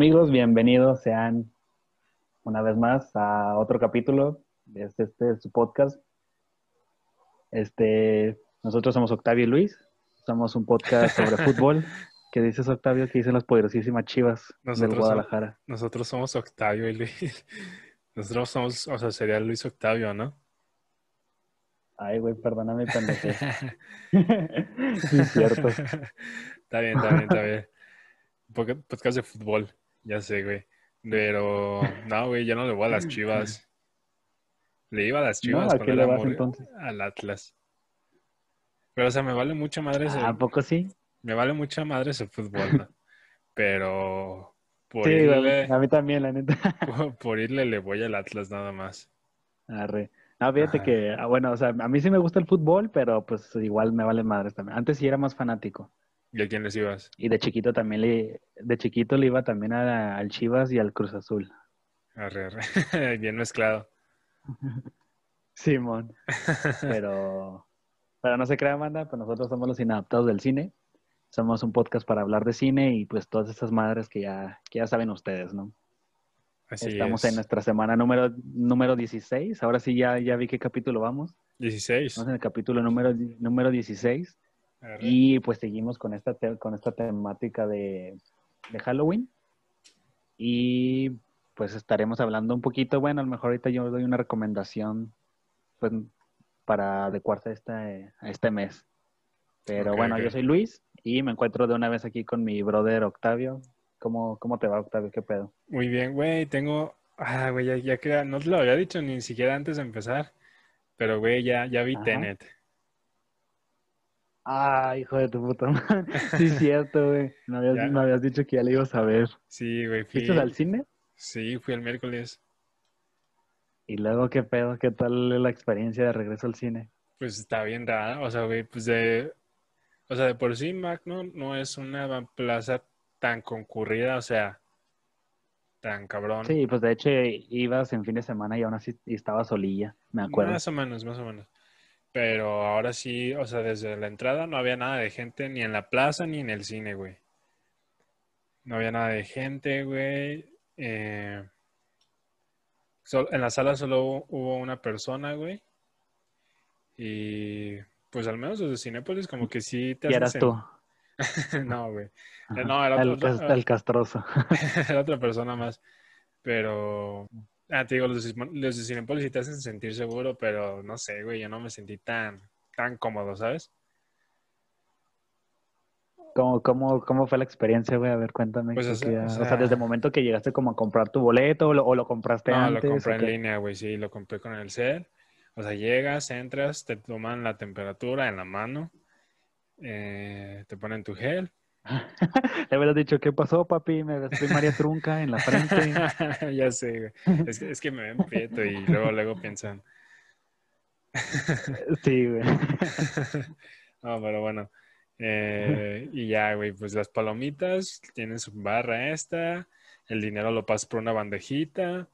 Amigos, bienvenidos sean una vez más a otro capítulo de este, este su podcast. Este, nosotros somos Octavio y Luis, somos un podcast sobre fútbol. ¿Qué dices, Octavio? ¿Qué dicen las poderosísimas chivas Nosotros del Guadalajara? Somos, nosotros somos Octavio y Luis. Nosotros somos, o sea, sería Luis Octavio, ¿no? Ay, güey, perdóname, pendejo. sí, es cierto. está bien, está bien, está bien. Podcast de fútbol, ya sé, güey. Pero, no, güey, ya no le voy a las chivas. Le iba a las chivas No, ¿a qué le vas entonces? al Atlas. Pero, o sea, me vale mucha madre ese, ¿A poco sí? me vale mucha madre ese fútbol, ¿no? Pero por Sí, irle, a mí también, la neta. por, por irle le voy al Atlas nada más. Arre. No, fíjate Ajá. que, ah, bueno, o sea, a mí sí me gusta el fútbol, pero pues igual me vale madres también. Antes sí era más fanático. ¿Y a quién les ibas? Y de chiquito también le, de chiquito le iba también a- al Chivas y al Cruz Azul. Arre, arre. Bien mezclado. Simón. Pero, pero no se crea, Amanda, pues nosotros somos los inadaptados del cine. Somos un podcast para hablar de cine y pues todas esas madres que ya, que ya saben ustedes, ¿no? Así Estamos es. en nuestra semana número, número 16. Ahora sí ya, ya vi qué capítulo vamos. 16. Estamos en el capítulo número, número 16. Y pues seguimos con esta, con esta temática de, de Halloween. Y pues estaremos hablando un poquito, bueno, a lo mejor ahorita yo doy una recomendación pues, para adecuarse a este, a este mes. Pero bueno, yo soy Luis y me encuentro de una vez aquí con mi brother Octavio. ¿Cómo, cómo te va, Octavio? ¿Qué pedo? Muy bien, güey. Tengo. Ah, güey, ya, ya que no te lo había dicho ni siquiera antes de empezar. Pero, güey, ya, ya vi Ajá. Tenet. Ah, hijo de tu puta madre. Sí, es cierto, güey. Me habías, Ya. me habías dicho que ya le ibas a ver. Sí, güey. Fui, ¿Fuiste al cine? sí, fui el miércoles. Y luego, ¿qué pedo? ¿Qué tal la experiencia de regreso al cine? Pues está bien rara. O sea, güey, pues de. O sea, de por sí, Magno no es una plaza tan concurrida, o sea, tan cabrón. Sí, pues de hecho ibas en fin de semana y aún así estaba solilla, me acuerdo. Más o menos, más o menos. Pero ahora sí, o sea, desde la entrada no había nada de gente ni en la plaza ni en el cine, güey. No había nada de gente, güey. Eh, en la sala solo hubo, una persona, güey. Y pues al menos desde Cinépolis como que sí te Y eras sen- tú. No, güey. No, era el, otro- el castroso. era otra persona más. Pero, ah, te digo, los los de Cinépolis sí te hacen sentir seguro, pero no sé, güey, yo no me sentí tan, tan cómodo, ¿sabes? ¿Cómo, cómo, cómo fue la experiencia, güey? A ver, cuéntame. Pues, o sea- o desde el momento que llegaste como a comprar tu boleto o lo, o lo compraste No, antes. lo ¿o compré en línea, güey, sí, lo compré con el cel. O sea, llegas, entras, te toman la temperatura en la mano, eh, te ponen tu gel. Le hubieras dicho, ¿qué pasó, papi? Me ves María Trunca en la frente. Ya sé, güey. Es que, es que me ven prieto y luego, luego piensan. sí, güey. No, pero bueno. Eh, y ya, güey, pues las palomitas tienen su barra esta, el dinero lo pasas por una bandejita.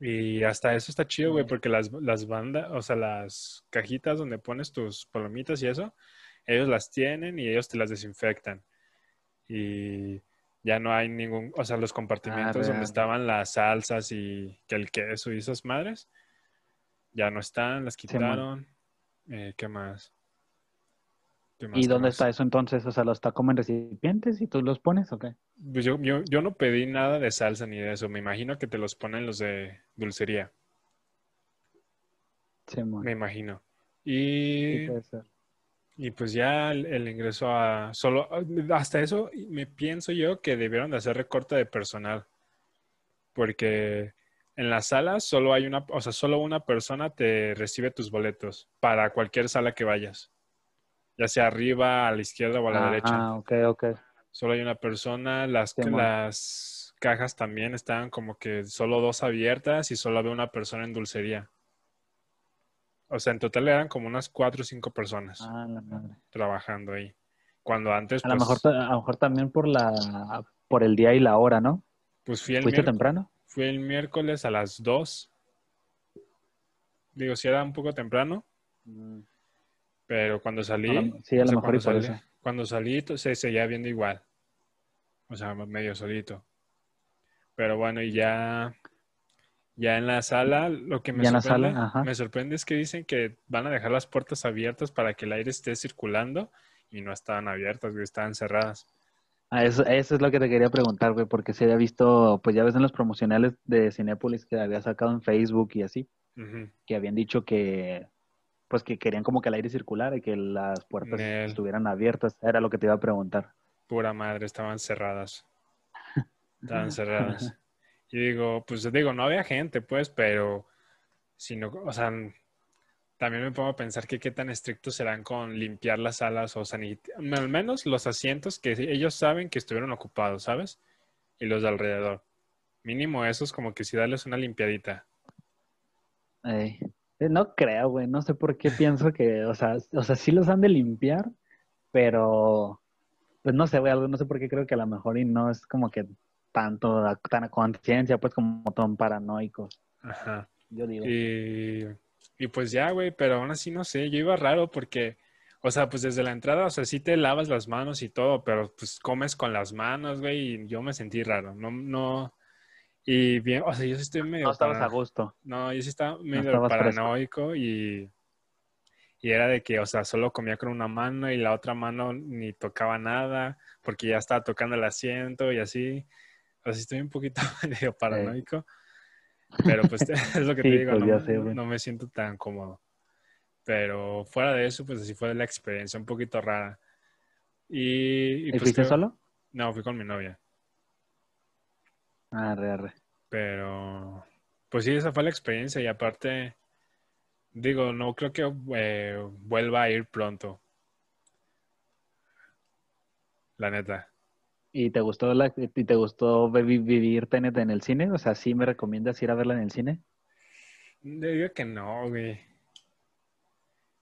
Y hasta eso está chido, güey, porque las, las bandas, o sea, las cajitas donde pones tus palomitas y eso, ellos las tienen y ellos te las desinfectan. Y ya no hay ningún, o sea, los compartimentos donde estaban las salsas y que el queso y esas madres, ya no están, las quitaron. Eh, ¿qué más? ¿Qué más, ¿Y dónde más? está eso entonces? O sea, ¿lo está como en recipientes y tú los pones o qué? Pues yo, yo, yo no pedí nada de salsa ni de eso. Me imagino que te los ponen los de dulcería. Simón. Me imagino. Sí, Y, puede ser. Y pues ya el, el ingreso a solo hasta eso me pienso yo que debieron de hacer recorte de personal. Porque en la sala solo hay una, o sea, solo una persona te recibe tus boletos para cualquier sala que vayas. Ya sea arriba, a la izquierda o a la derecha. Ah, ok, ok. Solo hay una persona, las, las cajas también estaban como que solo dos abiertas y solo había una persona en dulcería. O sea, en total eran como unas cuatro o cinco personas Ah, la madre. trabajando ahí. Cuando antes, A lo pues, mejor, a lo mejor también por la, por el día y la hora, ¿no? pues fui el, ¿Fuiste temprano? fui el miércoles a las dos. Digo, sí era un poco temprano, pero cuando salí, A lo- sí, a lo mejor y cuando por salí, cuando salí to- se seguía viendo igual. O sea, medio solito. Pero bueno, y ya, ya en la sala, lo que me sorprende, sala, me sorprende es que dicen que van a dejar las puertas abiertas para que el aire esté circulando y no estaban abiertas, güey, estaban cerradas. Ah, eso, eso es lo que te quería preguntar, güey, porque se había visto, pues ya ves en los promocionales de Cinépolis que había sacado en Facebook y así, que habían dicho que, pues que querían como que el aire circulara y que las puertas Nel. estuvieran abiertas. Era lo que te iba a preguntar. Pura madre, estaban cerradas. Estaban cerradas. Y digo, pues digo, no había gente, pues, pero si no, o sea, también me pongo a pensar que qué tan estrictos serán con limpiar las salas o sanitizar, al menos los asientos que ellos saben que estuvieron ocupados, ¿sabes? Y los de alrededor. Mínimo esos como que sí darles una limpiadita. Ey, eh, no creo, güey, no sé por qué pienso que, o sea, o sea, sí los han de limpiar, pero, pues no sé, güey, no sé por qué creo que a lo mejor y no es como que tanto, tan a conciencia, pues como tan paranoicos, Ajá. yo digo. Y, y pues ya, güey, pero aún así no sé, yo iba raro porque, o sea, pues desde la entrada, o sea, sí te lavas las manos y todo, pero pues comes con las manos, güey, y yo me sentí raro, no, no, y bien, o sea, yo sí estoy medio, No estabas a gusto. no, yo sí estaba medio paranoico y, y era de que, o sea, solo comía con una mano y la otra mano ni tocaba nada porque ya estaba tocando el asiento y así, o sea, sí estoy un poquito medio paranoico. Pero pues es lo que te digo, pues, no, sé, no me siento tan cómodo. Pero fuera de eso, pues así fue la experiencia, un poquito rara. Y, y, ¿Y pues fuiste creo- solo? No, fui con mi novia. Arre, arre. Pero, pues sí, esa fue la experiencia y aparte, digo, no creo que eh, vuelva a ir pronto. La neta. ¿Y te gustó la, y te gustó vi- vivir Tenet en el cine? O sea, ¿sí me recomiendas ir a verla en el cine? Yo digo que no, güey.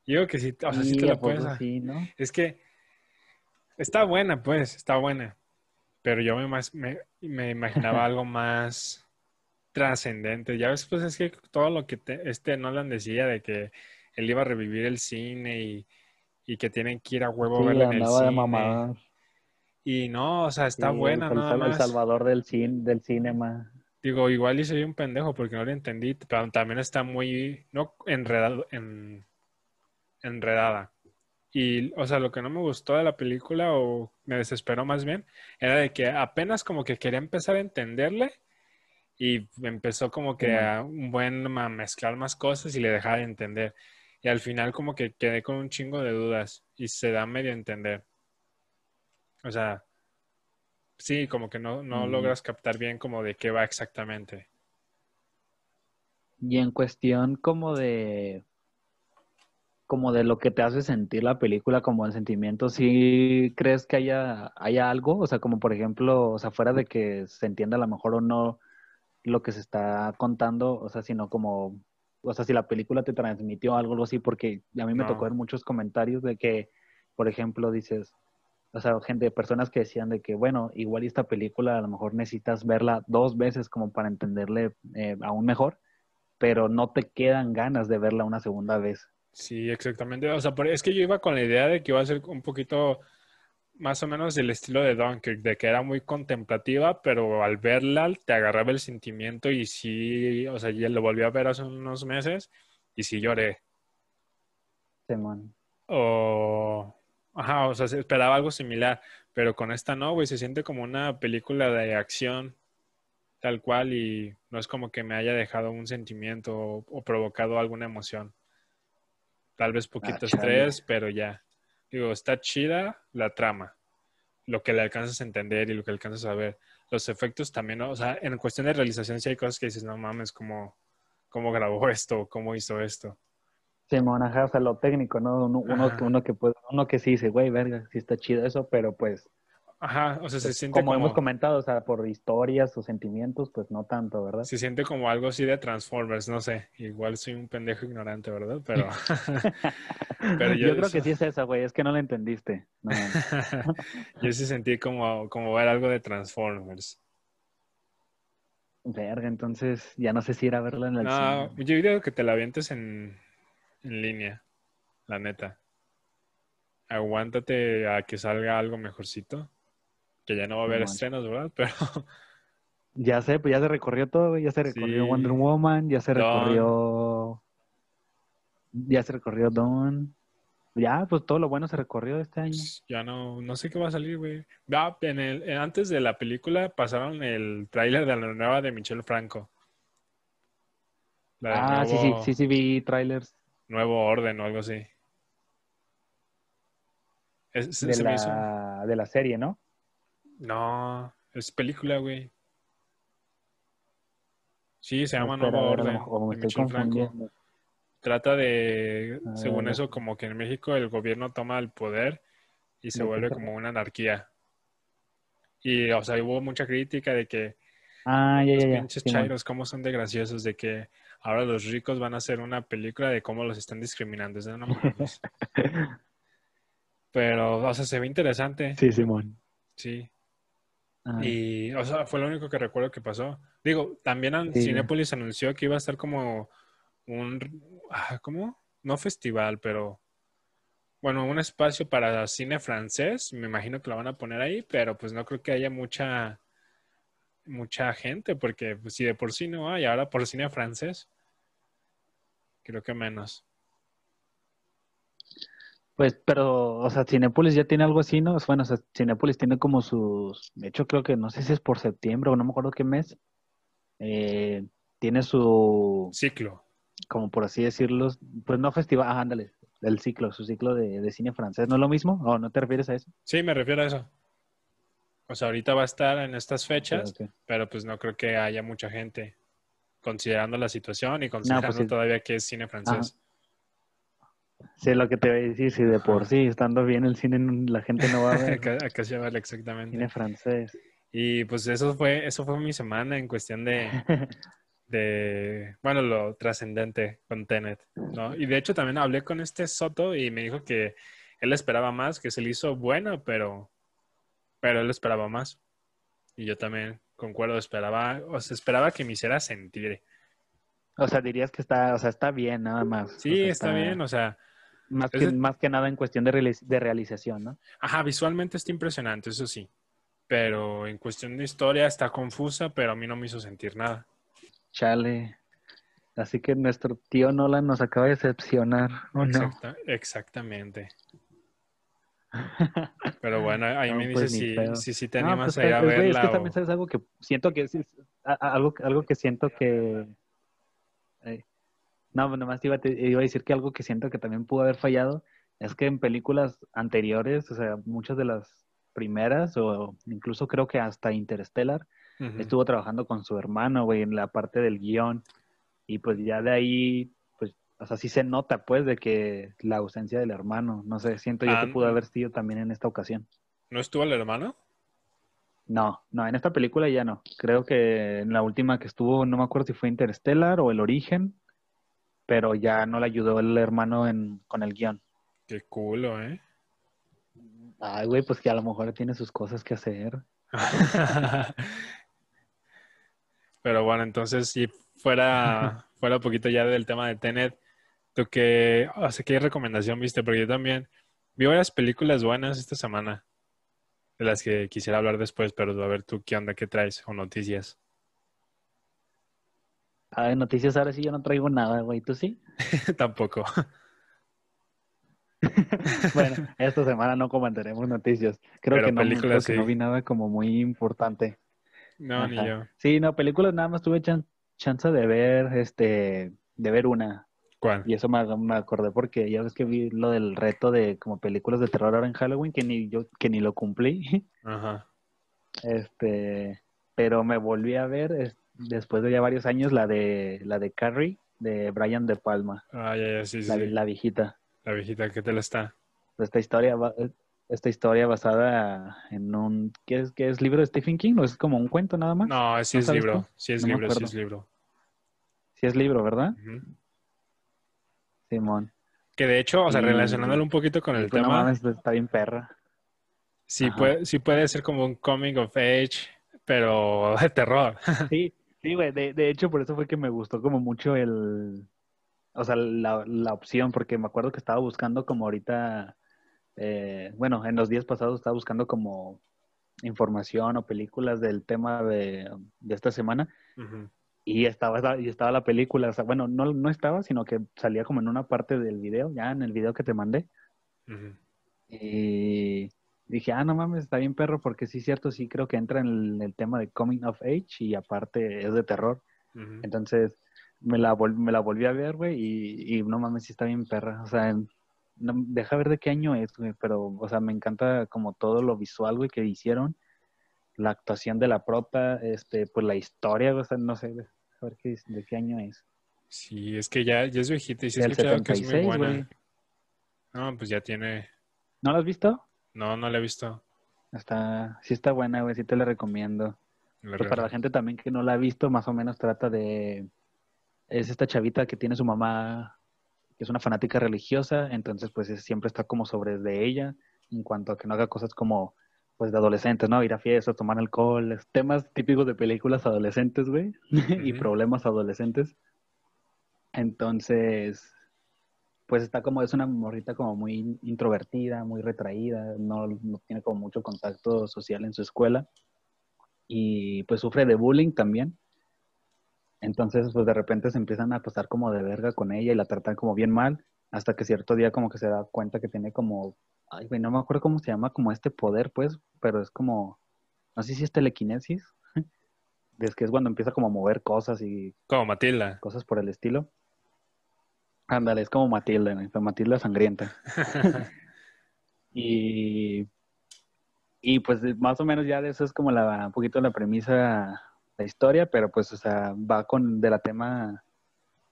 Yo digo que sí, o sea, sí Y te a lo puedes. sí, ¿no? Es que está buena, pues, está buena. Pero yo me, más, me, me imaginaba algo más trascendente. Ya ves, pues es que todo lo que te- este Nolan decía de que él iba a revivir el cine y, y que tienen que ir a huevo a Sí, verla en el andaba de cine. Y no, o sea, está Sí, buena, el, nada el más. salvador del cine, del cinema. Digo, igual y soy un pendejo porque no lo entendí, pero también está muy, no enredado, en, enredada. Y, o sea, lo que no me gustó de la película, o me desesperó más bien, era de que apenas como que quería empezar a entenderle y empezó como que a un buen a mezclar más cosas y le dejaba de entender. Y al final como que quedé con un chingo de dudas y se da medio a entender. O sea, sí, como que no, no Mm. logras captar bien como de qué va exactamente. Y en cuestión como de como de lo que te hace sentir la película, como el sentimiento, ¿sí crees que haya, haya algo? O sea, como por ejemplo, o sea, fuera de que se entienda a lo mejor o no lo que se está contando, o sea, sino como, o sea, si la película te transmitió algo, algo así, porque a mí me No. tocó ver muchos comentarios de que, por ejemplo, dices, o sea, gente, personas que decían de que, bueno, igual esta película a lo mejor necesitas verla dos veces como para entenderle eh, aún mejor, pero no te quedan ganas de verla una segunda vez. Sí, exactamente. O sea, es que yo iba con la idea de que iba a ser un poquito más o menos del estilo de Dunkirk, de que era muy contemplativa, pero al verla te agarraba el sentimiento y sí, o sea, ya lo volví a ver hace unos meses y sí lloré. Simón. O, ajá, o sea, se esperaba algo similar, pero con esta no, güey, se siente como una película de acción tal cual y no es como que me haya dejado un sentimiento o, o provocado alguna emoción. Tal vez poquito Ah, chale. estrés, pero ya. Digo, está chida la trama, lo que le alcanzas a entender y lo que alcanzas a ver. Los efectos también, ¿no? o sea, en cuestión de realización sí hay cosas que dices, no mames, ¿cómo, cómo grabó esto? ¿Cómo hizo esto? Simón, ajá, o sea, lo técnico, ¿no? Uno, uno, uno que puede, uno que sí dice, güey, verga, sí está chido eso, pero pues, Ajá, o sea, se pues, siente como, como... hemos comentado, o sea, por historias o sentimientos, pues no tanto, ¿verdad? Se siente como algo así de Transformers, no sé. Igual soy un pendejo ignorante, ¿verdad? Pero, pero yo, yo, creo que sí es esa, güey, es que no la entendiste. No, yo sí sentí como, como ver algo de Transformers. verga, entonces ya no sé si ir a verla en el No, cine. yo diría que te la avientes en, en línea, la neta. Aguántate a que salga algo mejorcito. Que ya no va a haber Simón. estrenos, ¿verdad? Pero Ya sé, pues ya se recorrió todo, güey. Ya se recorrió Sí. Wonder Woman, ya se recorrió. Ya se recorrió Dawn. Ya, pues todo lo bueno se recorrió este año. Pues, Ya no, no sé qué va a salir, güey. Ah, en el, en- antes de la película pasaron el tráiler de la nueva de Michelle Franco. Ah, sí, sí, sí, sí, vi trailers Nuevo Orden o algo así. Es- se- de se me hizo- la, de la serie, ¿no? No, es película, güey. Sí, se llama Espera, Nuevo Orden. mejor- o me de estoy Michelle Franco. confundiendo. Trata de, A según ver. eso, como que en México el gobierno toma el poder y se ¿De qué vuelve como una anarquía. Y, o sea, hubo mucha crítica de que Ah, ya, los ya, ya. pinches Simón. chairos, cómo son de graciosos, de que ahora los ricos van a hacer una película de cómo los están discriminando. Es de. Pero, o sea, se ve interesante. Sí, Simón. Sí. Ah, Y, o sea, fue lo único que recuerdo que pasó. Digo, también Sí. Cinépolis anunció que iba a estar como un, ah, ¿cómo? No festival, pero, bueno, un espacio para cine francés. Me imagino que lo van a poner ahí, pero pues no creo que haya mucha, mucha gente, porque pues, si de por sí no hay, ahora por cine francés, creo que menos. Pues, pero, o sea, Cinépolis ya tiene algo así, ¿no? Bueno, o sea, Cinépolis tiene como sus, de hecho creo que no sé si es por septiembre o no me acuerdo qué mes, eh, tiene su, Ciclo. como por así decirlo, pues no festival, ah, ándale, el ciclo, su ciclo de, de cine francés, ¿no es lo mismo? ¿O no te refieres a eso? Sí, me refiero a eso. O sea, ahorita va a estar en estas fechas. Pero pues no creo que haya mucha gente considerando la situación y considerando pues sí. todavía que es cine francés. Sí, lo que te voy a decir, si de por sí, estando bien el cine, la gente no va a ver Acá, acá se llama exactamente. cine francés. Y pues eso fue, eso fue mi semana en cuestión de, de bueno, lo trascendente con Tenet, ¿no? Y de hecho también hablé con este Soto y me dijo que él esperaba más, que se le hizo bueno, pero, pero él esperaba más. Y yo también concuerdo, esperaba, o sea, esperaba que me hiciera sentir. O sea, dirías que está, o sea, está bien nada más. Sí, O sea, está bien, o sea, Más Es que, más que nada en cuestión de, reali- de realización, ¿no? Ajá, visualmente está impresionante, eso sí. Pero en cuestión de historia está confusa, pero a mí no me hizo sentir nada. Chale. Así que nuestro tío Nolan nos acaba de decepcionar, ¿o no? Exacta- exactamente. Pero bueno, ahí No, me pues, dices si, si, si te No, animas pues, a ir a verla. Es que o- también sabes algo que siento que es, es- algo, algo que siento que eh, no, nomás te iba, te iba a decir que algo que siento que también pudo haber fallado es que en películas anteriores, o sea, muchas de las primeras o incluso creo que hasta Interstellar estuvo trabajando con su hermano, güey, en la parte del guion y pues ya de ahí pues o sea, sí se nota pues de que la ausencia del hermano, no sé, siento yo Ah, que pudo no. haber sido también en esta ocasión. ¿No estuvo el hermano? No, no, en esta película ya no. Creo que en la última que estuvo, no me acuerdo si fue Interstellar o El Origen, pero ya no le ayudó el hermano en, con el guion. Qué culo, ¿eh? Ay, güey, pues que a lo mejor tiene sus cosas que hacer. Pero bueno, entonces si fuera, fuera un poquito ya del tema de Tenet, ¿tú qué, o sea, qué recomendación viste? Porque yo también vi varias películas buenas esta semana, de las que quisiera hablar después, pero a ver tú qué onda, qué traes o noticias. Ay, noticias ahora sí yo no traigo nada, güey, ¿tú sí? Tampoco. Bueno, esta semana no comentaremos noticias. Creo Pero que no, películas creo que no vi nada como muy importante. No, ni yo. Sí, no, películas nada más tuve chan- chance de ver, este, de ver una. ¿Cuál? Y eso me, me acordé porque ya ves que vi lo del reto de como películas de terror ahora en Halloween, que ni yo, que ni lo cumplí. Ajá. Este, pero me volví a ver es- después de ya varios años la de la de Carrie de Brian De Palma, Ah, ya, ya, sí, sí. la, sí. la viejita. La viejita, ¿qué tal está? Esta historia va- esta historia basada en un ¿qué es qué es libro de Stephen King o es como un cuento nada más? No, sí ¿No es libro. tú? Sí es No libro, sí es libro. Sí es libro, ¿verdad? Ujú. Simón. Que de hecho, o sea, relacionándolo un poquito con el Pues no tema, mames, está bien perra. sí Ajá. puede, sí puede ser como un coming of age, pero de terror. Sí, sí, güey. De, de hecho, por eso fue que me gustó como mucho el, o sea, la, la opción, porque me acuerdo que estaba buscando como ahorita, eh, bueno, en los días pasados estaba buscando como información o películas del tema de, de esta semana Ujú. Y estaba, y estaba la película, o sea, bueno, no, no estaba, sino que salía como en una parte del video, ya en el video que te mandé. Y dije, ah, no mames, está bien perro, porque sí, cierto, sí creo que entra en el, el tema de coming of age y aparte es de terror. Entonces me la, vol- me la volví a ver, güey, y, y no mames, sí está bien perra. O sea, no- deja ver de qué año es, güey, pero, o sea, me encanta como todo lo visual, güey, que hicieron. La actuación de la prota, este, pues la historia, o sea, no sé, a ver qué, de qué año es. Sí, es que ya, ya es viejita y sí he escuchado que es muy 76, buena. güey. No, pues ya tiene. ¿No la has visto? No, no la he visto. Está, sí está buena, güey, sí te la recomiendo. La Pues para la gente también que no la ha visto, más o menos trata de... Es esta chavita que tiene su mamá, que es una fanática religiosa, entonces pues es- siempre está como sobre de ella en cuanto a que no haga cosas como pues de adolescentes, ¿no? Ir a fiestas, tomar alcohol, temas típicos de películas adolescentes, güey, y problemas adolescentes. Entonces, pues está como, es una morrita como muy introvertida, muy retraída, no, no tiene como mucho contacto social en su escuela y pues sufre de bullying también. Entonces, pues de repente se empiezan a pasar como de verga con ella y la tratan como bien mal, hasta que cierto día como que se da cuenta que tiene como, ay, güey, no me acuerdo cómo se llama, como este poder, pues, pero es como, no sé si es telequinesis, es que es cuando empieza como a mover cosas y Como Matilda. cosas por el estilo. Ándale, es como Matilda, ¿no? Matilda sangrienta. Y, y pues más o menos ya de eso es como la, un poquito la premisa, la historia, pero pues, o sea, va con de la tema,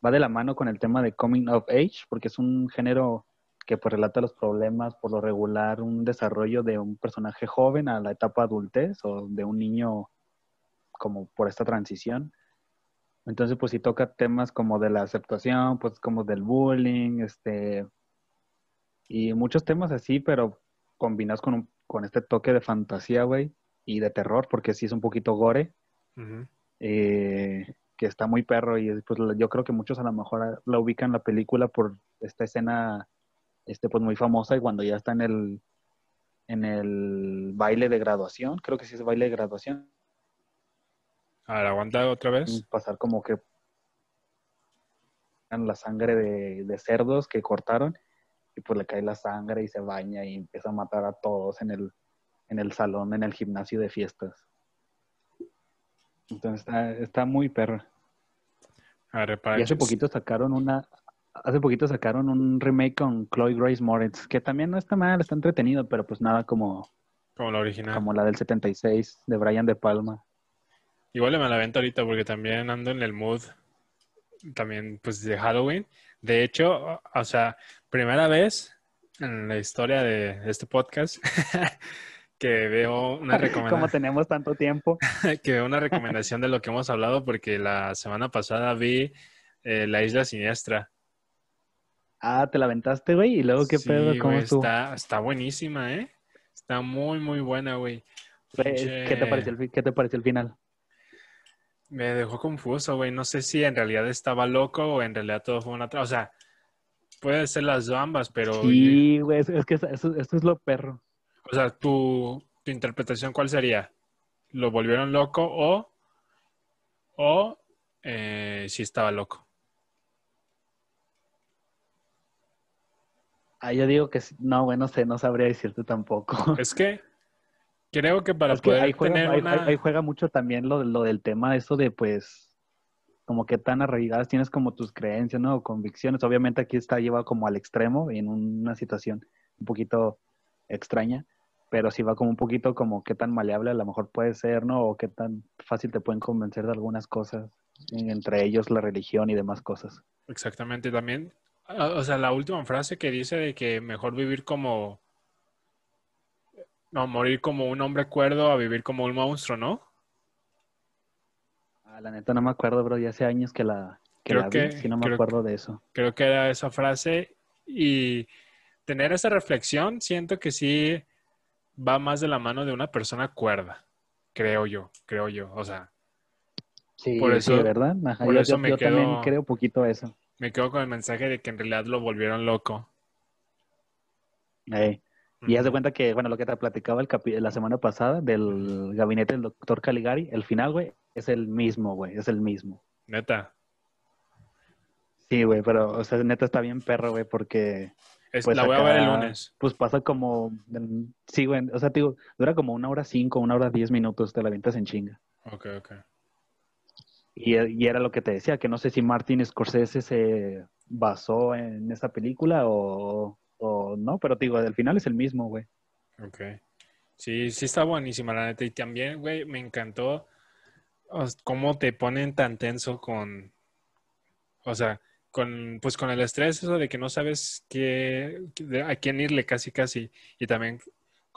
va de la mano con el tema de coming of age, porque es un género que pues relata los problemas, por lo regular, un desarrollo de un personaje joven a la etapa adultez o de un niño como por esta transición. Entonces, pues sí toca temas como de la aceptación, pues como del bullying, este, y muchos temas así, pero combinados con, un- con este toque de fantasía, güey, y de terror, porque sí es un poquito gore, eh, que está muy perro, y pues yo creo que muchos a lo mejor la ubican la película por esta escena, este, pues muy famosa, y cuando ya está en el, en el baile de graduación, creo que sí es baile de graduación, A ver, aguanta otra vez. pasar como que la sangre de, de cerdos que cortaron y pues le cae la sangre y se baña y empieza a matar a todos en el, en el salón, en el gimnasio de fiestas. Entonces está, está muy perra. A ver, Y hace poquito sacaron una, hace poquito sacaron un remake con Chloe Grace Moritz, que también no está mal, está entretenido, pero pues nada como, Como la original. como la del 76 de Brian De Palma. Igual me la vento ahorita porque también ando en el mood también pues de Halloween. De hecho, o- sea, primera vez en la historia de este podcast que veo una Como recomendación tenemos tanto tiempo. que veo una recomendación de lo que hemos hablado porque la semana pasada vi eh, La Isla Siniestra. Ah, te la aventaste, güey, y luego qué Sí, pedo, cómo güey, estuvo. está, está buenísima, ¿eh? Está muy, muy buena, güey. ¿Qué te pareció el, fi- qué te pareció el final? Me dejó confuso, güey. No sé si en realidad estaba loco o en realidad todo fue una... tra- O sea, puede ser las ambas, pero... Sí, güey, es, que eso, eso- es lo perro. O sea, tu, tu interpretación, ¿cuál sería? ¿Lo volvieron loco o... o eh, si estaba loco? Ah, yo digo que no, bueno, no sé, no sabría decirte tampoco. Es que creo que para Es que poder ahí juega, tener ahí- una... ahí- juega mucho también lo, lo del tema, eso de pues, como que tan arraigadas tienes como tus creencias, ¿no? O convicciones. Obviamente aquí está llevado como al extremo, en una situación un poquito extraña, pero sí va como un poquito como qué tan maleable a lo mejor puede ser, ¿no? O qué tan fácil te pueden convencer de algunas cosas, entre ellos la religión y demás cosas. Exactamente, también, o sea, la última frase que dice de que mejor vivir como, no, morir como un hombre cuerdo a vivir como un monstruo, ¿no? Ah, la neta no me acuerdo, bro, ya hace años que la, que Creo la vi, que- sí no me creo acuerdo de eso. Creo que era esa frase y tener esa reflexión siento que sí va más de la mano de una persona cuerda, creo yo, creo yo, o sea, Sí, Por sí, eso- ¿verdad? Ajá, por yo, eso yo- me yo también creo poquito eso. Me quedo con el mensaje de que en realidad lo volvieron loco. Y haz de cuenta que, bueno, lo que te platicaba el capi- la semana pasada del gabinete del doctor Caligari, el final, güey, es el mismo, güey, es el mismo. Neta. Sí, güey, pero, o sea, neta está bien perro, güey, porque, Es- Pues la voy a ver el acá- lunes. pues pasa como, sí, güey, o sea, te digo, dura como una hora cinco, una hora diez minutos, te la avientas en chinga. Ok, ok. Y, era lo que te decía, que no sé si Martin Scorsese se basó en esa película o, o no, pero te digo, el final es el mismo, güey. Ok. Sí, sí está buenísima la neta. Y también, güey, me encantó cómo te ponen tan tenso con, o sea, con, pues con el estrés, eso de que no sabes qué, a quién irle casi, casi. Y también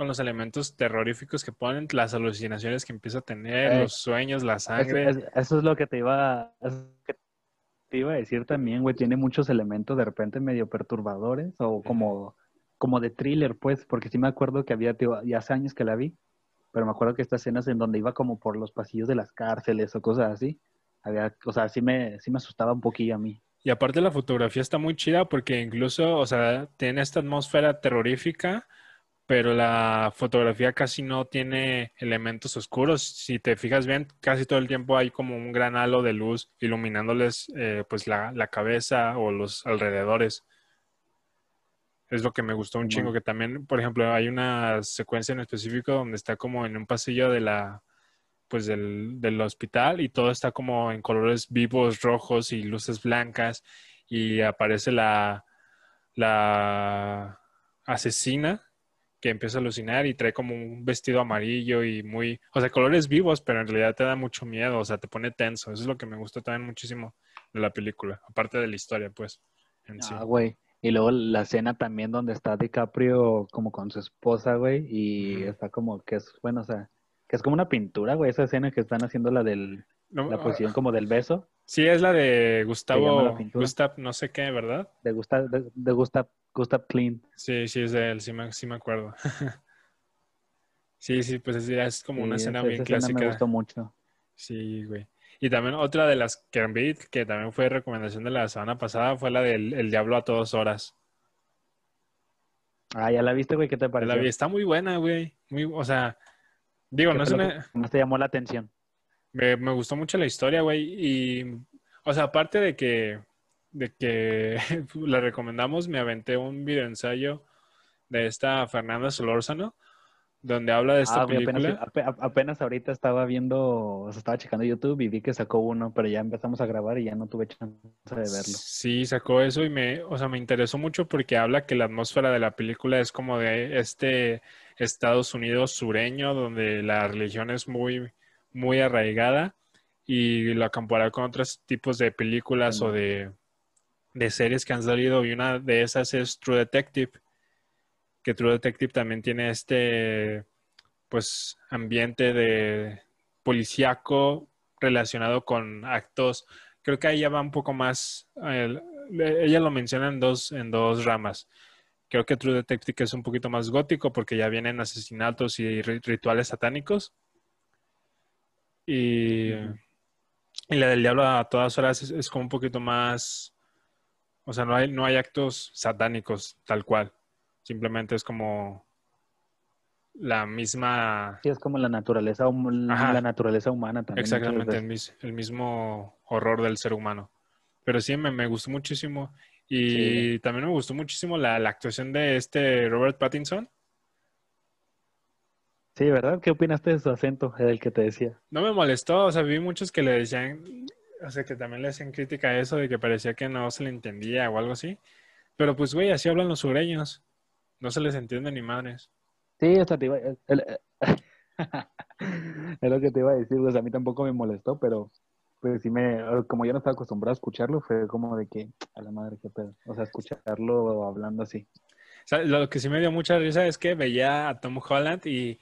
con los elementos terroríficos que ponen, las alucinaciones que empieza a tener, Eh, los sueños, la sangre. es- eso es lo que te iba, que te iba a decir también, güey. Tiene muchos elementos de repente medio perturbadores o como, como de thriller, pues, porque sí me acuerdo que había, digo, ya hace años que la vi, pero me acuerdo que estas escenas en donde iba como por los pasillos de las cárceles o cosas así, había, o sea, sí me, sí me asustaba un poquillo a mí. Y aparte la fotografía está muy chida porque incluso, o sea, tiene esta atmósfera terrorífica, pero la fotografía casi no tiene elementos oscuros. Si te fijas bien, casi todo el tiempo hay como un gran halo de luz iluminándoles eh, pues la, la cabeza o los alrededores. Es lo que me gustó un chingo, que también, por ejemplo, hay una secuencia en específico donde está como en un pasillo de la, pues del, del hospital y todo está como en colores vivos, rojos y luces blancas y aparece la, la asesina que empieza a alucinar y trae como un vestido amarillo y muy, o sea, colores vivos, pero en realidad te da mucho miedo, o sea, te pone tenso. Eso es lo que me gustó también muchísimo de la película, aparte de la historia, pues, en sí. Ah, güey. Y luego la escena también donde está DiCaprio como con su esposa, güey, y está como que es, bueno, o sea, que es como una pintura, güey, esa escena que están haciendo la del, No, la ah, posición como del beso, sí, es la de Gustavo? Gustav, no sé qué, ¿verdad? de Gustav, de, de Gustav, Gustav Klein. Sí, sí, es de él, sí me, sí me acuerdo. Sí, sí, pues es, es como una escena esa- bien esa escena clásica. me gustó mucho. Sí, güey. Y también otra de las que vi, que también fue recomendación de la semana pasada, fue la del El Diablo a todas horas. Ah, ¿ya la viste, güey? ¿Qué te pareció? La vi, está muy buena, güey. Muy, o sea, digo, ¿Qué no es una... más te llamó la atención? Me, me gustó mucho la historia, güey. Y, o sea, aparte de que, de que la recomendamos, me aventé un video ensayo de esta Fernanda Solórzano, donde habla de esta Ah, apenas, película. ape- apenas ahorita estaba viendo, o sea, estaba checando YouTube y vi que sacó uno, pero ya empezamos a grabar y ya no tuve chance de verlo. Sí, sacó eso y me, o sea, me interesó mucho porque habla que la atmósfera de la película es como de este Estados Unidos sureño, donde la religión es muy, muy arraigada y la compara con otros tipos de películas Sí. o de, de series que han salido y una de esas es True Detective, que True Detective también tiene este, pues, ambiente de policíaco relacionado con actos creo que ahí ya va un poco más. ella lo menciona en dos, en dos ramas. Creo que True Detective es un poquito más gótico porque ya vienen asesinatos y ri- rituales satánicos. Y, y la del diablo a todas horas es, es como un poquito más. O sea, no hay, no hay actos satánicos tal cual. Simplemente es como la misma. Sí, es como la naturaleza, Ajá. la naturaleza humana también. Exactamente, el, mismo horror del ser humano. Pero sí, me, me gustó muchísimo. Y Sí. también me gustó muchísimo la, la actuación de este Robert Pattinson. Sí, ¿verdad? ¿Qué opinaste de su acento, el que te decía? No me molestó, o sea, vi muchos que le decían, o sea, que también le hacían crítica a eso de que parecía que no se le entendía o algo así. Pero pues, güey, así hablan los sureños. No se les entiende ni madres. Sí, o sea, te iba, el- el- es lo que te iba a decir, pues a mí tampoco me molestó, pero pues sí me, como yo no estaba acostumbrado a escucharlo, fue como de que, a la madre, qué pedo. O sea, escucharlo hablando así. O sea, lo que sí me dio mucha risa es que veía a Tom Holland y,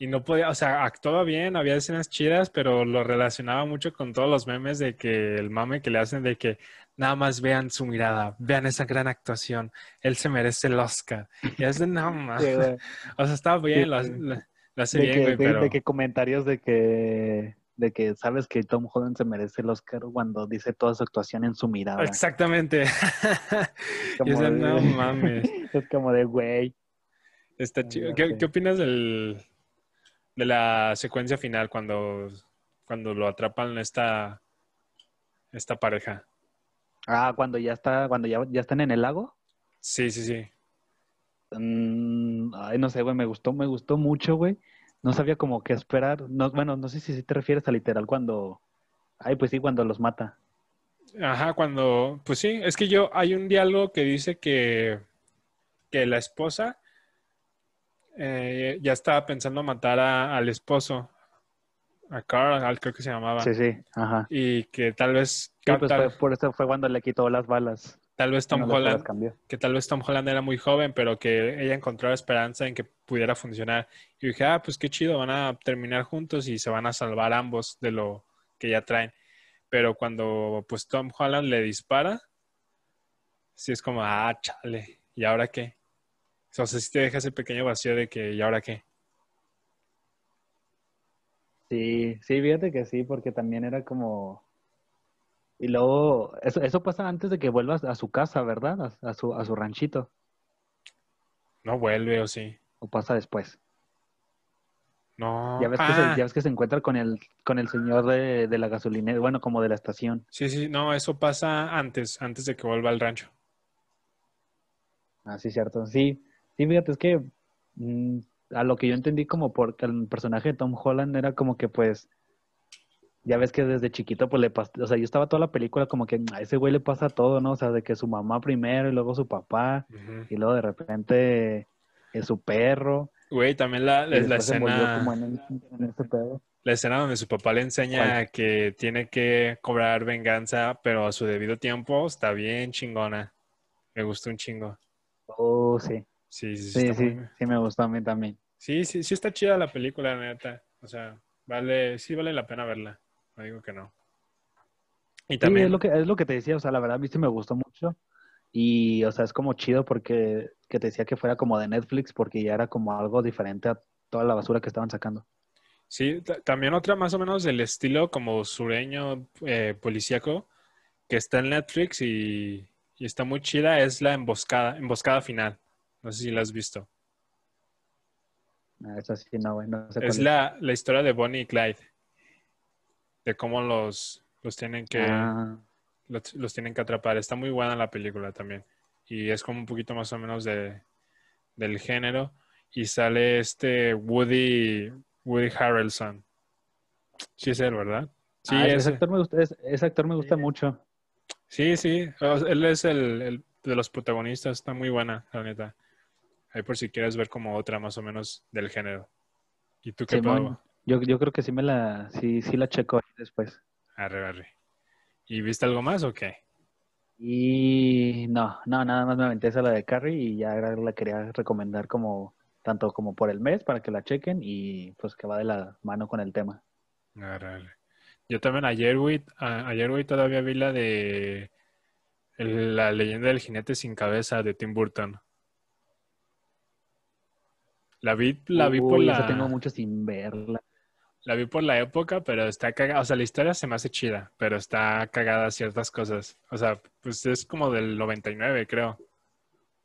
y no podía, o sea, actuaba bien, había escenas chidas, pero lo relacionaba mucho con todos los memes de que el mame que le hacen de que nada más vean su mirada, vean esa gran actuación, él se merece el Oscar. Y es de no más. Sí. O sea, estaba bien, lo, Sí. lo- lo hace de, bien, que, güey, de- pero de que comentarios de que, de que sabes que Tom Holland se merece el Oscar cuando dice toda su actuación en su mirada. exactamente. Como Y es de, de- no mames. Es como de, güey. Está chido. ¿Qué, ¿Qué, opinas del, de la secuencia final cuando, cuando lo atrapan esta, esta pareja? Ah, cuando ya está, cuando ya, ya están en el lago. Sí, sí, sí. Mm, ay, no sé, güey, me gustó, me gustó mucho, güey. No sabía como qué esperar. No, bueno, no sé si te refieres a literal cuando. Ay, pues sí, cuando los mata. Ajá, cuando. Pues sí, es que yo. Hay un diálogo que dice que. Que la esposa. Eh, ya estaba pensando matar al esposo. A Carl, creo que se llamaba. Sí, sí, ajá. Y que tal vez. Sí, pues fue, por eso fue cuando le quitó las balas. Tal vez Tom Holland, que tal vez Tom Holland era muy joven, pero que ella encontró esperanza en que pudiera funcionar. Y dije, ah, pues qué chido, van a terminar juntos y se van a salvar ambos de lo que ya traen. Pero cuando pues Tom Holland le dispara, sí es como, ah, chale, ¿y ahora qué? O sea, sí te deja ese pequeño vacío de que, ¿y ahora qué? Sí, sí, fíjate que sí, porque también era como, y luego, eso, eso pasa antes de que vuelvas a su casa, ¿verdad? A, su, a su ranchito. No vuelve, ¿o sí? ¿O pasa después? No. Ya ves, que, se, ah. ya ves que se encuentra con el, con el señor de, de la gasolinera, bueno, como de la estación. Sí, sí, no, eso pasa antes, antes de que vuelva al rancho. Ah, sí, cierto. Sí, sí, fíjate, es que mm, a lo que yo entendí como porque el personaje de Tom Holland era como que pues ya ves que desde chiquito, pues le pasó, o sea, yo estaba toda la película como que a ese güey le pasa todo, ¿no? O sea, de que su mamá primero y luego su papá, y luego de repente es su perro. Güey, también la, la escena. La escena donde su papá le enseña que tiene que cobrar venganza, pero a su debido tiempo, está bien chingona. Me gustó un chingo. Oh, sí. Sí, sí, sí. Sí, sí, me gustó a mí también. Sí, sí, sí está chida la película, neta. O sea, vale, sí vale la pena verla digo que no. Y también... es, lo que, es lo que te decía, o sea, la verdad sí me gustó mucho. Y, o sea, es como chido porque que te decía que fuera como de Netflix porque ya era como algo diferente a toda la basura que estaban sacando. Sí, también otra más o menos del estilo como sureño eh, policíaco que está en Netflix y, está muy chida es la emboscada, emboscada final. No sé si la has visto. Ah, esa sí, no, No sé es la, la historia de Bonnie y Clyde de cómo los, los tienen que ah. los, tienen que atrapar. Está muy buena la película también. Y es como un poquito más o menos de, del género. Y sale este Woody, Woody Harrelson. Sí es él, ¿verdad? Sí, ah, ese, actor me gusta, ese, actor me gusta mucho. Sí, sí. Él es el, de los protagonistas. Está muy buena, la neta. Ahí por si quieres ver como otra más o menos del género. ¿Y tú qué, yo, yo creo que sí me la, sí, sí la checo después. Arre, arre. ¿Y viste algo más o qué? Y no, no, nada más me aventé esa la de Carrie y ya la quería recomendar como tanto como por el mes para que la chequen y pues que va de la mano con el tema. Arre, arre. Yo también ayer, güey, ayer, güey, todavía vi la de la leyenda del jinete sin cabeza de Tim Burton. La vi, la vi por la. tengo mucho sin verla. La vi por la época, pero está cagada. O sea, la historia se me hace chida, pero está cagada ciertas cosas. O sea, pues es como del 99, creo.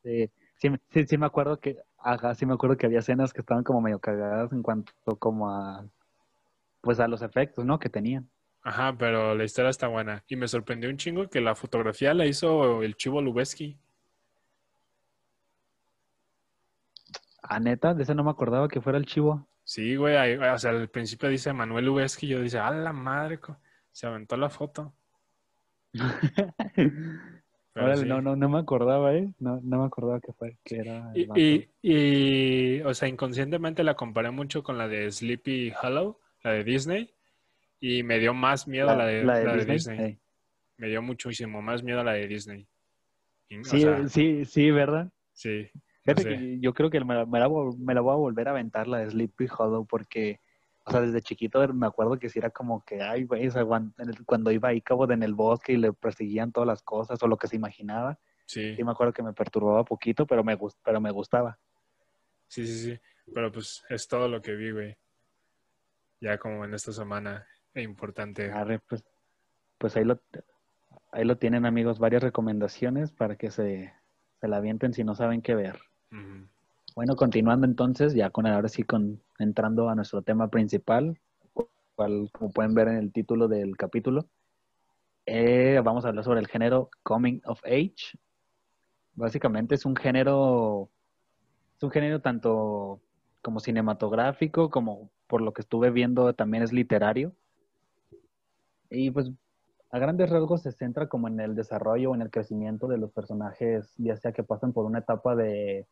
Sí, sí, sí, me acuerdo que, ajá, sí me acuerdo que había escenas que estaban como medio cagadas en cuanto como a, pues a los efectos, ¿no? Que tenían. Ajá, pero la historia está buena. Y me sorprendió un chingo que la fotografía la hizo el Chivo Lubeski. Ah, neta, de ese no me acordaba que fuera el Chivo. Sí, güey, o sea, al principio dice Manuel Uveski, yo dice, a la madre, se aventó la foto. no, no, no me acordaba, ¿eh? No, no me acordaba que fue, que era. Y, y, o sea, inconscientemente la comparé mucho con la de Sleepy Hollow, la de Disney, y me dio más miedo la, la de, la de, Disney. Me dio muchísimo más miedo a la de Disney. sí, sí, sí, ¿verdad? Sí yo creo que me la, me, la, voy a volver a aventar la de Sleepy Hollow porque, o sea, desde chiquito me acuerdo que si era como que, ay, güey, cuando, iba ahí cabo en el bosque y le perseguían todas las cosas o lo que se imaginaba. Sí. Sí me acuerdo que me perturbaba poquito, pero me, pero me gustaba. Sí, sí, sí. Pero pues es todo lo que vi, güey. Ya como en esta semana es importante. pues, pues ahí lo, ahí lo tienen amigos, varias recomendaciones para que se, se la avienten si no saben qué ver. Bueno, continuando entonces, ya con ahora sí con entrando a nuestro tema principal, cual, como pueden ver en el título del capítulo, eh, vamos a hablar sobre el género Coming of Age. Básicamente es un género, es un género tanto como cinematográfico, como por lo que estuve viendo también es literario. Y pues a grandes rasgos se centra como en el desarrollo o en el crecimiento de los personajes, ya sea que pasan por una etapa de,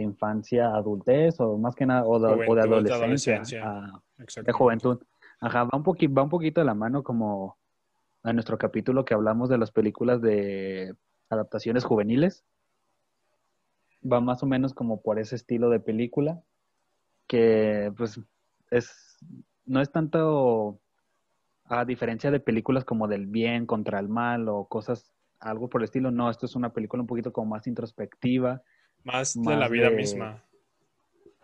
infancia, adultez, o más que nada, o de, adolescencia, de juventud. Ajá, va un, poquito, va un poquito de la mano como a nuestro capítulo que hablamos de las películas de adaptaciones juveniles. Va más o menos como por ese estilo de película, que pues es, no es tanto a diferencia de películas como del bien contra el mal o cosas, algo por el estilo, no, esto es una película un poquito como más introspectiva. Más, de la vida misma.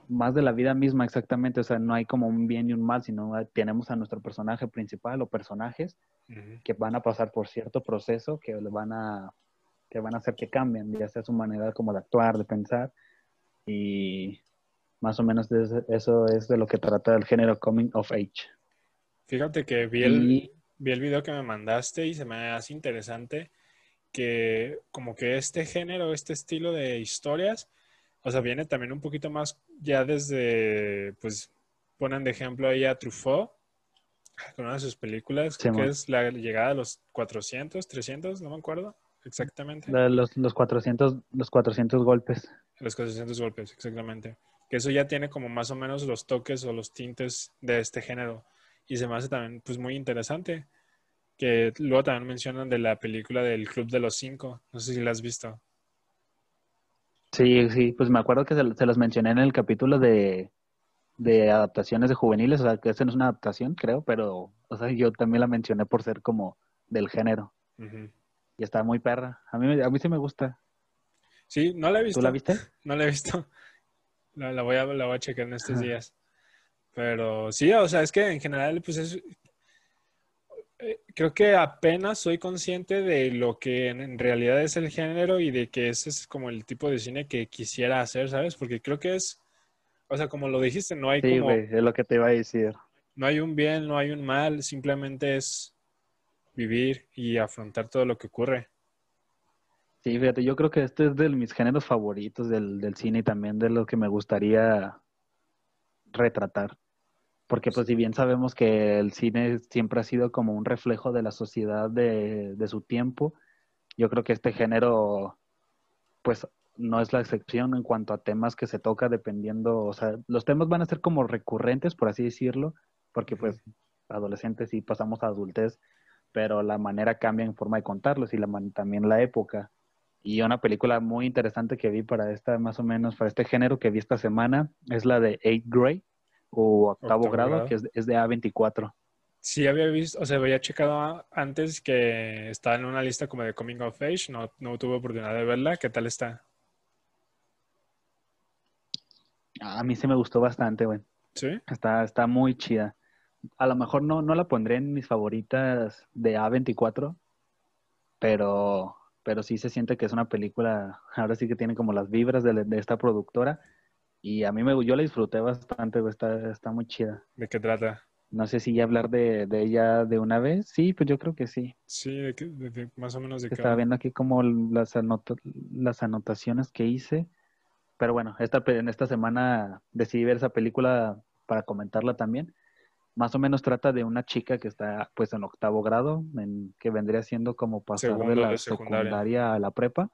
Más de la vida misma, exactamente. O sea, no hay como un bien y un mal, sino tenemos a nuestro personaje principal o personajes que van a pasar por cierto proceso que le van a que van a hacer que cambien, ya sea su manera como de actuar, de pensar. Y más o menos eso es de lo que trata el género Coming of Age. Fíjate que vi el, vi el video que me mandaste y se me hace interesante que como que este género, este estilo de historias, o sea, viene también un poquito más ya desde, pues, ponen de ejemplo ahí a Truffaut, con una de sus películas, que es la llegada de los 400, 300, no me acuerdo exactamente. Los, los, 400, los 400 golpes. Los 400 golpes, exactamente. Que eso ya tiene como más o menos los toques o los tintes de este género y se me hace también pues muy interesante que luego también mencionan de la película del Club de los Cinco. No sé si la has visto. Sí, sí, pues me acuerdo que se, los mencioné en el capítulo de, adaptaciones de juveniles, o sea, que esta no es una adaptación, creo, pero, o sea, yo también la mencioné por ser como del género. Y está muy perra. A mí, a mí sí me gusta. Sí, no la he visto. ¿Tú la viste? No la he visto. La, voy, a, la voy a checar en estos días. Pero sí, o sea, es que en general, pues es, creo que apenas soy consciente de lo que en, realidad es el género y de que ese es como el tipo de cine que quisiera hacer, ¿sabes? Porque creo que es, o sea, como lo dijiste, no hay sí, güey, es lo que te iba a decir. No hay un bien, no hay un mal, simplemente es vivir y afrontar todo lo que ocurre. Sí, fíjate, yo creo que este es de mis géneros favoritos del, del cine y también de lo que me gustaría retratar. Porque pues si bien sabemos que el cine siempre ha sido como un reflejo de la sociedad de, su tiempo, yo creo que este género pues no es la excepción en cuanto a temas que se toca dependiendo, o sea, los temas van a ser como recurrentes, por así decirlo, porque pues adolescentes y pasamos a adultez, pero la manera cambia en forma de contarlos y la también la época. Y una película muy interesante que vi para esta, más o menos, para este género que vi esta semana, es la de Eight Grey o octavo, grado, que es, es, de A24. Sí, había visto, o sea, había checado antes que estaba en una lista como de Coming of Age, no, no tuve oportunidad de verla. ¿Qué tal está? A mí se me gustó bastante, güey. Sí. Está, está muy chida. A lo mejor no, no la pondré en mis favoritas de A24, pero, pero sí se siente que es una película, ahora sí que tiene como las vibras de, de esta productora y a mí me, yo la disfruté bastante, está, está muy chida. ¿De qué trata? No sé si ya hablar de, ella de una vez. Sí, pues yo creo que sí. Sí, de, más o menos de Estaba viendo aquí como las, las anotaciones que hice. Pero bueno, esta, en esta semana decidí ver esa película para comentarla también. Más o menos trata de una chica que está pues en octavo grado, en, que vendría siendo como pasar de la secundaria a la prepa.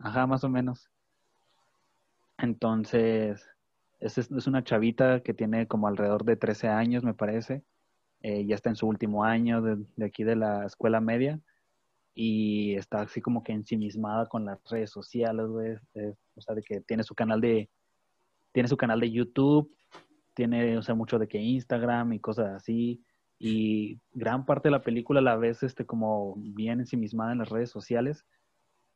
Ajá, más o menos. Entonces, es, es una chavita que tiene como alrededor de 13 años, me parece. Eh, ya está en su último año de, aquí de la escuela media y está así como que ensimismada con las redes sociales, o sea, de que tiene su canal de, tiene su canal de YouTube, tiene, o sea, mucho de que Instagram y cosas así. Y gran parte de la película la ves este, como bien ensimismada en las redes sociales,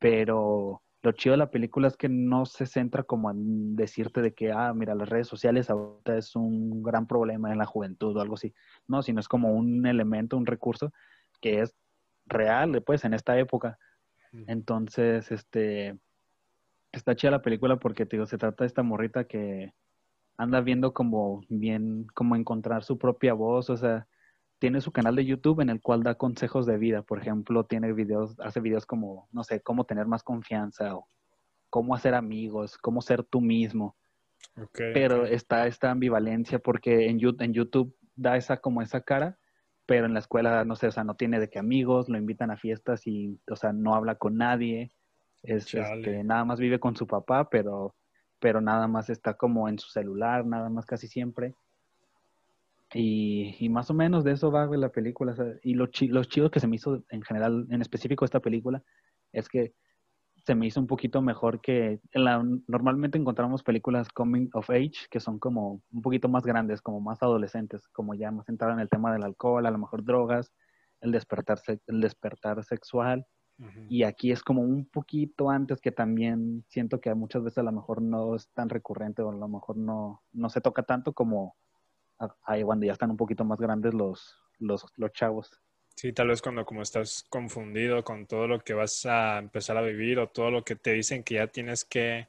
pero lo chido de la película es que no se centra como en decirte de que, ah, mira, las redes sociales ahorita es un gran problema en la juventud o algo así. No, sino es como un elemento, un recurso que es real, pues, en esta época. Entonces, este, está chida la película porque, te digo, se trata de esta morrita que anda viendo como bien, como encontrar su propia voz, o sea, tiene su canal de YouTube en el cual da consejos de vida. Por ejemplo, tiene videos, hace videos como, no sé, cómo tener más confianza o cómo hacer amigos, cómo ser tú mismo. pero está esta ambivalencia porque en, en YouTube da esa como esa cara, pero en la escuela, no sé, o sea, no tiene de qué amigos, lo invitan a fiestas y, o sea, no habla con nadie. Es, este, nada más vive con su papá, pero, pero nada más está como en su celular, nada más casi siempre. Y, y más o menos de eso va la película. y lo, chi lo chido que se me hizo en general, en específico esta película, es que se me hizo un poquito mejor que la, normalmente encontramos películas coming of age que son como un poquito más grandes, como más adolescentes, como ya más centradas en el tema del alcohol, a lo mejor drogas, el despertar, el despertar sexual. Y aquí es como un poquito antes que también siento que muchas veces a lo mejor no es tan recurrente o a lo mejor no, no se toca tanto como ahí cuando ya están un poquito más grandes los, los, los chavos. Sí, tal vez cuando como estás confundido con todo lo que vas a empezar a vivir o todo lo que te dicen que ya tienes que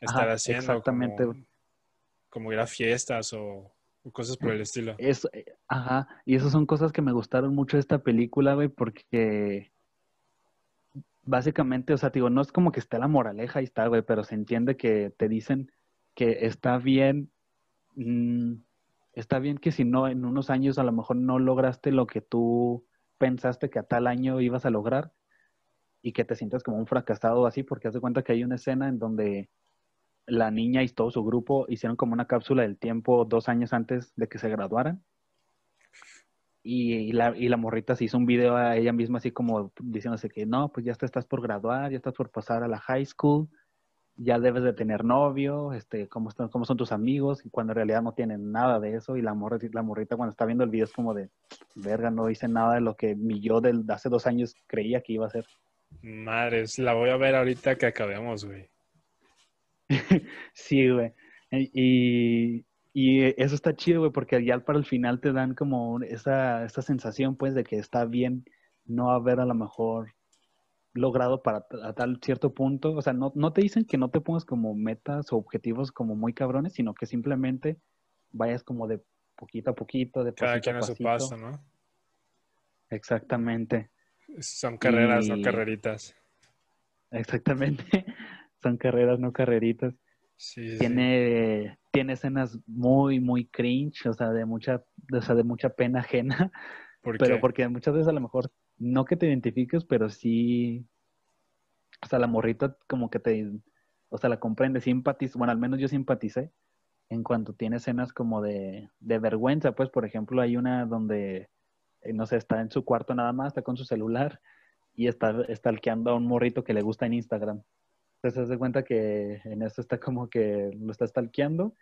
estar haciendo. Exactamente. Como, ir a fiestas o, cosas por el estilo. Eso, eh, ajá, y esas son cosas que me gustaron mucho de esta película, güey, porque básicamente, o sea, digo, no es como que esté la moraleja y está, güey, pero se entiende que te dicen que está bien mm, está bien que si no, en unos años a lo mejor no lograste lo que tú pensaste que a tal año ibas a lograr y que te sientas como un fracasado así, porque haz de cuenta que hay una escena en donde la niña y todo su grupo hicieron como una cápsula del tiempo dos años antes de que se graduaran. Y, la, y la morrita se hizo un video a ella misma así como diciéndose que no, pues ya te estás por graduar, ya estás por pasar a la high school, ya debes de tener novio, este, cómo, están, cómo son tus amigos, y cuando en realidad no tienen nada de eso, y la, morrita, la morrita cuando está viendo el video es como de, verga, no hice nada de lo que mi yo de hace dos años creía que iba a ser. Madres, la voy a ver ahorita que acabemos, güey. sí, güey. Y, y eso está chido, güey, porque ya para el final te dan como esa, esa sensación, pues, de que está bien no haber a lo mejor logrado para a tal cierto punto. O sea, no, no te dicen que no te pongas como metas o objetivos como muy cabrones, sino que simplemente vayas como de poquito a poquito, de Cada quien a, su paso, ¿no? Exactamente. Son carreras, no carreritas. Exactamente. Son carreras, no carreritas. Sí, tiene, tiene escenas muy, muy cringe, o sea, de mucha, o sea, de mucha pena ajena. pero porque muchas veces a lo mejor no que te identifiques, pero sí, o sea, la morrita como que te, o sea, la comprende, simpatiza, bueno, al menos yo simpaticé en cuanto tiene escenas como de, de vergüenza, pues, por ejemplo, hay una donde, eh, no sé, está en su cuarto nada más, está con su celular y está stalkeando a un morrito que le gusta en Instagram. Entonces se da cuenta que en eso está como que lo está stalkeando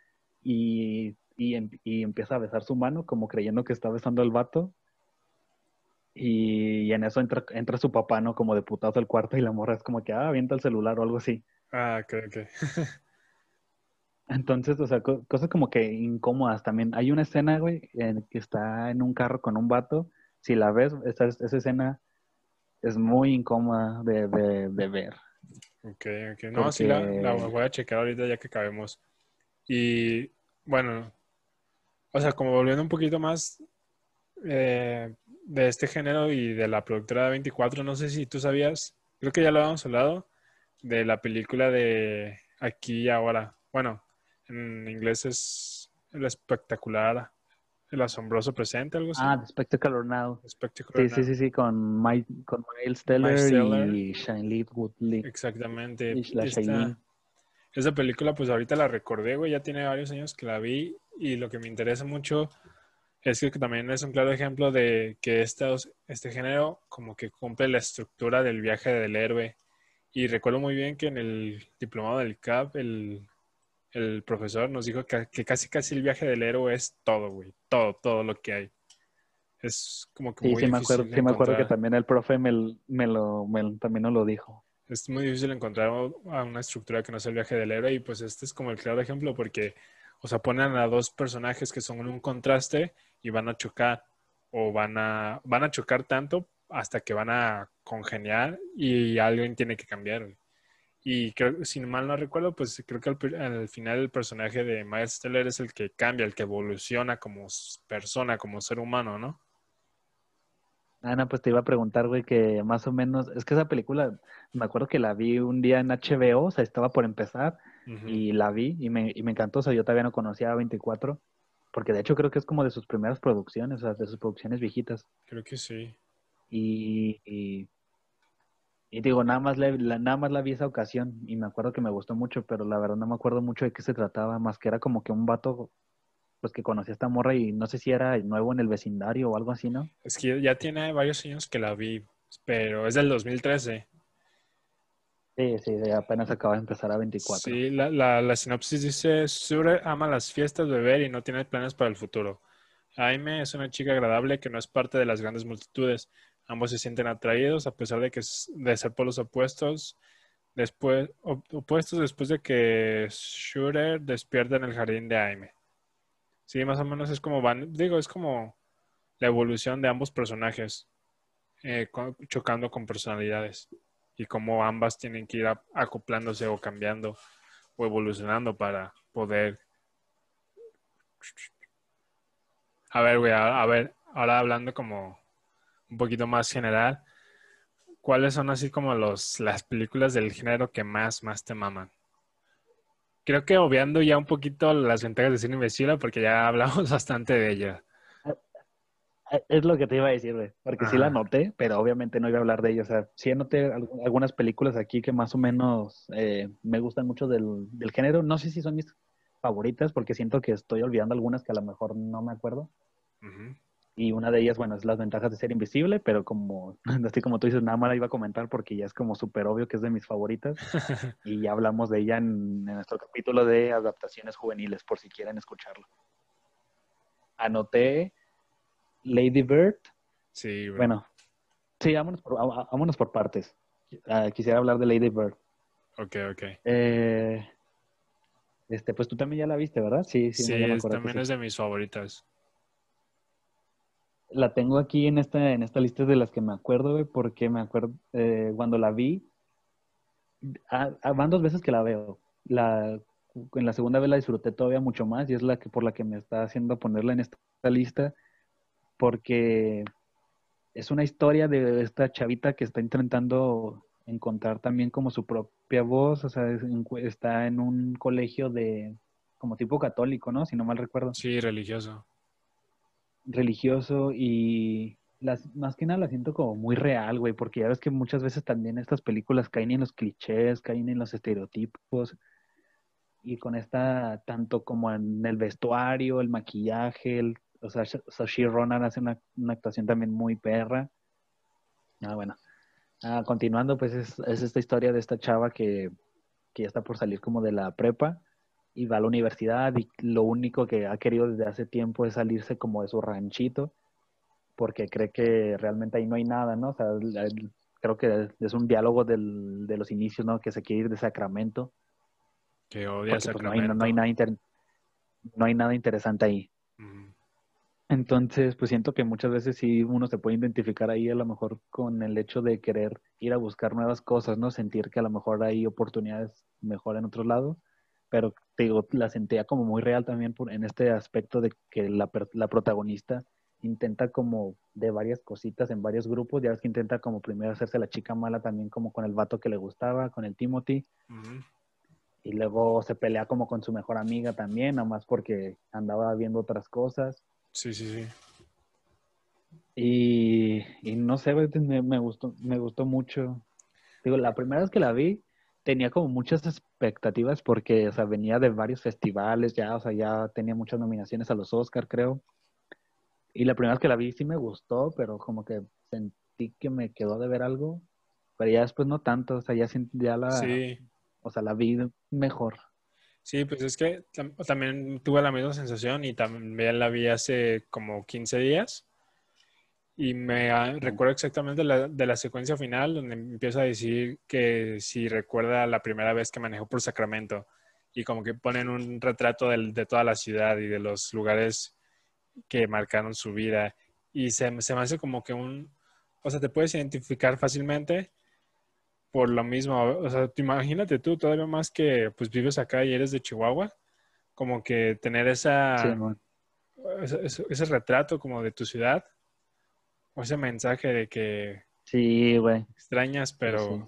y, y, y, empieza a besar su mano como creyendo que está besando al vato y, en eso entra, entra su papá, ¿no? Como de putazo al cuarto y la morra es como que, ah, avienta el celular o algo así. Ah, ok, ok. Entonces, o sea, cosas como que incómodas también. Hay una escena, güey, en que está en un carro con un vato. Si la ves, esa, esa escena es muy incómoda de, de, ver. Ok, ok. No, sí, la, la, voy a checar ahorita ya que acabemos. Y bueno, o sea, como volviendo un poquito más, eh, de este género y de la productora de 24, no sé si tú sabías, creo que ya lo habíamos hablado, de la película de Aquí y Ahora. Bueno, en inglés es el espectacular, el asombroso presente, algo así. Ah, The Spectacular Now. sí, sí, sí, sí, con, con Miles Teller, y Shailene Woodley. Exactamente. esta, esa película, pues ahorita la recordé, güey, ya tiene varios años que la vi y lo que me interesa mucho es que también es un claro ejemplo de que estos, este género como que cumple la estructura del viaje del héroe. Y recuerdo muy bien que en el diplomado del CAP, el, profesor nos dijo que, casi casi el viaje del héroe es todo, güey. Todo, todo lo que hay. Es como que sí, muy sí, me acuerdo, sí, me acuerdo que también el profe me, lo, también nos lo dijo. Es muy difícil encontrar a una estructura que no sea el viaje del héroe y pues este es como el claro ejemplo porque, o sea, ponen a dos personajes que son un contraste y van a chocar o van a, van a chocar tanto hasta que van a congeniar y alguien tiene que cambiar. Y creo, si mal no recuerdo, pues creo que al, al, final el personaje de Miles Teller es el que cambia, el que evoluciona como persona, como ser humano, ¿no? Ana, pues te iba a preguntar, güey, que más o menos, es que esa película, me acuerdo que la vi un día en HBO, o sea, estaba por empezar y la vi y me, y me encantó, o sea, yo todavía no conocía a 24, porque de hecho creo que es como de sus primeras producciones, o sea, de sus producciones viejitas. Creo que sí. Y, y, digo, nada más, la, nada más la vi esa ocasión y me acuerdo que me gustó mucho, pero la verdad no me acuerdo mucho de qué se trataba, más que era como que un vato pues que conocía a esta morra y no sé si era nuevo en el vecindario o algo así, ¿no? Es que ya tiene varios años que la vi, pero es del 2013. Sí, sí, apenas acaba de empezar a 24. Sí, la, la, sinopsis dice, Sure ama las fiestas, beber y no tiene planes para el futuro. Jaime es una chica agradable que no es parte de las grandes multitudes. Ambos se sienten atraídos a pesar de que de ser polos opuestos, después, opuestos después de que Shure despierta en el jardín de Jaime. Sí, más o menos es como van, digo, es como la evolución de ambos personajes eh, chocando con personalidades y cómo ambas tienen que ir acoplándose o cambiando o evolucionando para poder. A ver, güey, a, ver, ahora hablando como un poquito más general, ¿cuáles son así como los, las películas del género que más, más te maman? creo que obviando ya un poquito las ventajas de cine invisible porque ya hablamos bastante de ella. Es lo que te iba a decir, güey, porque sí la noté, pero obviamente no iba a hablar de ella. O sea, sí anoté algunas películas aquí que más o menos eh, me gustan mucho del, del, género. No sé si son mis favoritas, porque siento que estoy olvidando algunas que a lo mejor no me acuerdo. Y una de ellas, bueno, es las ventajas de ser invisible, pero como, así como tú dices, nada más la iba a comentar porque ya es como súper obvio que es de mis favoritas. y ya hablamos de ella en, nuestro capítulo de adaptaciones juveniles, por si quieren escucharlo. Anoté Lady Bird. Sí, bueno. Sí, vámonos por, vámonos por partes. Ah, quisiera hablar de Lady Bird. Ok, ok. Eh, este, pues tú también ya la viste, ¿verdad? Sí, sí, sí también es de mis favoritas la tengo aquí en esta, en esta lista de las que me acuerdo, porque me acuerdo eh, cuando la vi, van dos veces que la veo. La, en la segunda vez la disfruté todavía mucho más y es la que por la que me está haciendo ponerla en esta lista, porque es una historia de esta chavita que está intentando encontrar también como su propia voz, o sea, está en un colegio de como tipo católico, ¿no? Si no mal recuerdo. Sí, religioso religioso y las, más que nada la siento como muy real, güey, porque ya ves que muchas veces también estas películas caen en los clichés, caen en los estereotipos y con esta, tanto como en el vestuario, el maquillaje, el, o sea, Saoirse Ronan hace una, una, actuación también muy perra. Ah, bueno. Ah, continuando, pues es, es, esta historia de esta chava que, que ya está por salir como de la prepa y va a la universidad y lo único que ha querido desde hace tiempo es salirse como de su ranchito porque cree que realmente ahí no hay nada, ¿no? O sea, creo que es un diálogo del, de los inicios, ¿no? Que se quiere ir de Sacramento. Que odia Sacramento. Pues, no, hay, nada no hay nada interesante ahí. Entonces, pues siento que muchas veces sí uno se puede identificar ahí a lo mejor con el hecho de querer ir a buscar nuevas cosas, ¿no? Sentir que a lo mejor hay oportunidades mejor en otros lados pero te digo, la sentía como muy real también por, en este aspecto de que la, la, protagonista intenta como de varias cositas en varios grupos, ya ves que intenta como primero hacerse la chica mala también como con el vato que le gustaba, con el Timothy, y luego se pelea como con su mejor amiga también, nada más porque andaba viendo otras cosas. Sí, sí, sí. Y, y no sé, me, me, gustó, me gustó mucho. Digo, la primera vez que la vi, tenía como muchas expectativas porque, o sea, venía de varios festivales ya, o sea, ya tenía muchas nominaciones a los Oscar, creo. Y la primera vez que la vi sí me gustó, pero como que sentí que me quedó de ver algo, pero ya después no tanto, o sea, ya, ya la, sí. o sea, la vi mejor. Sí, pues es que también tuve la misma sensación y también la vi hace como 15 días. Y me recuerdo exactamente de la secuencia final donde empieza a decir que si recuerda la primera vez que manejó por Sacramento y como que ponen un retrato de, toda la ciudad y de los lugares que marcaron su vida. Y se, se me hace como que un, o sea, te puedes identificar fácilmente por lo mismo. O sea, te imagínate tú, todavía más que pues vives acá y eres de Chihuahua, como que tener esa, Sí, ese, retrato como de tu ciudad, o ese mensaje de que Sí, güey. extrañas, pero, sí.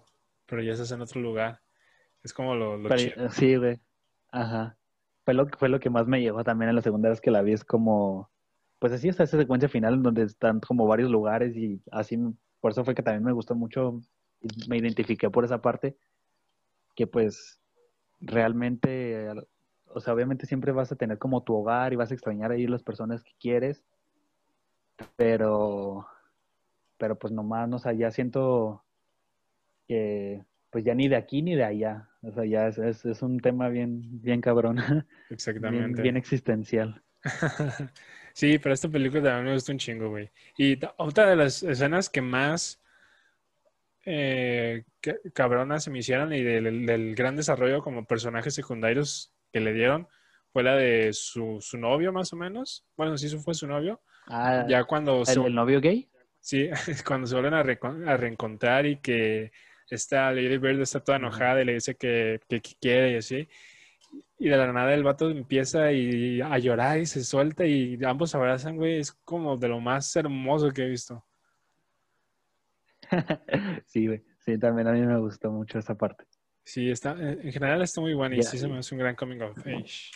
pero ya estás en otro lugar. Es como lo, lo Pero, chido. sí, güey. Ajá. Fue lo, fue lo que más me llegó también en la segunda vez que la vi. Es como, pues así está esa secuencia final en donde están como varios lugares y así, por eso fue que también me gustó mucho me identifiqué por esa parte, que pues realmente, o sea, obviamente siempre vas a tener como tu hogar y vas a extrañar ahí las personas que quieres, pero, pero pues nomás, no sé, ya siento que pues ya ni de aquí ni de allá. O sea, ya es, es, es un tema bien, bien cabrón, bien, Exactamente. bien existencial. Sí, pero esta película también me gusta un chingo, güey. Y otra de las escenas que más eh, ca- cabronas se me hicieron y del, del gran desarrollo como personajes secundarios que le dieron fue la de su, su novio, más o menos. Bueno, sí, eso fue su novio. Ah, Ya cuando se, ¿el, el novio gay? sí, cuando se vuelven a, reencontrar y que esta Lady Bird está toda enojada y le dice que, que, que quiere y así. Y de la nada el vato empieza y a llorar y se suelta y ambos se abrazan, güey. Es como de lo más hermoso que he visto. sí, güey. Sí, también a mí me gustó mucho esa parte. Sí, está, en en general está muy buena y sí se me hace un gran coming of age.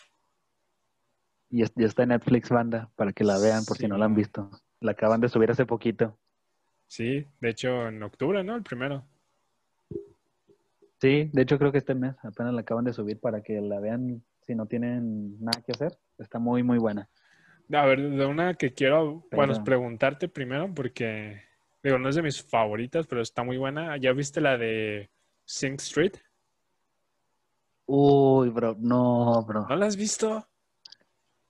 Y ya está en Netflix, banda, para que la vean por si no la han visto. La acaban de subir hace poquito. Sí, de hecho en octubre, ¿no? El primero. Sí, de hecho creo que este mes apenas la acaban de subir para que la vean si no tienen nada que hacer. Está muy, muy buena. A ver, de una que quiero, bueno, preguntarte primero porque, digo, no es de mis favoritas, pero está muy buena. ¿Ya viste la de Sing Street? Uy, bro, no, bro. ¿No la has visto?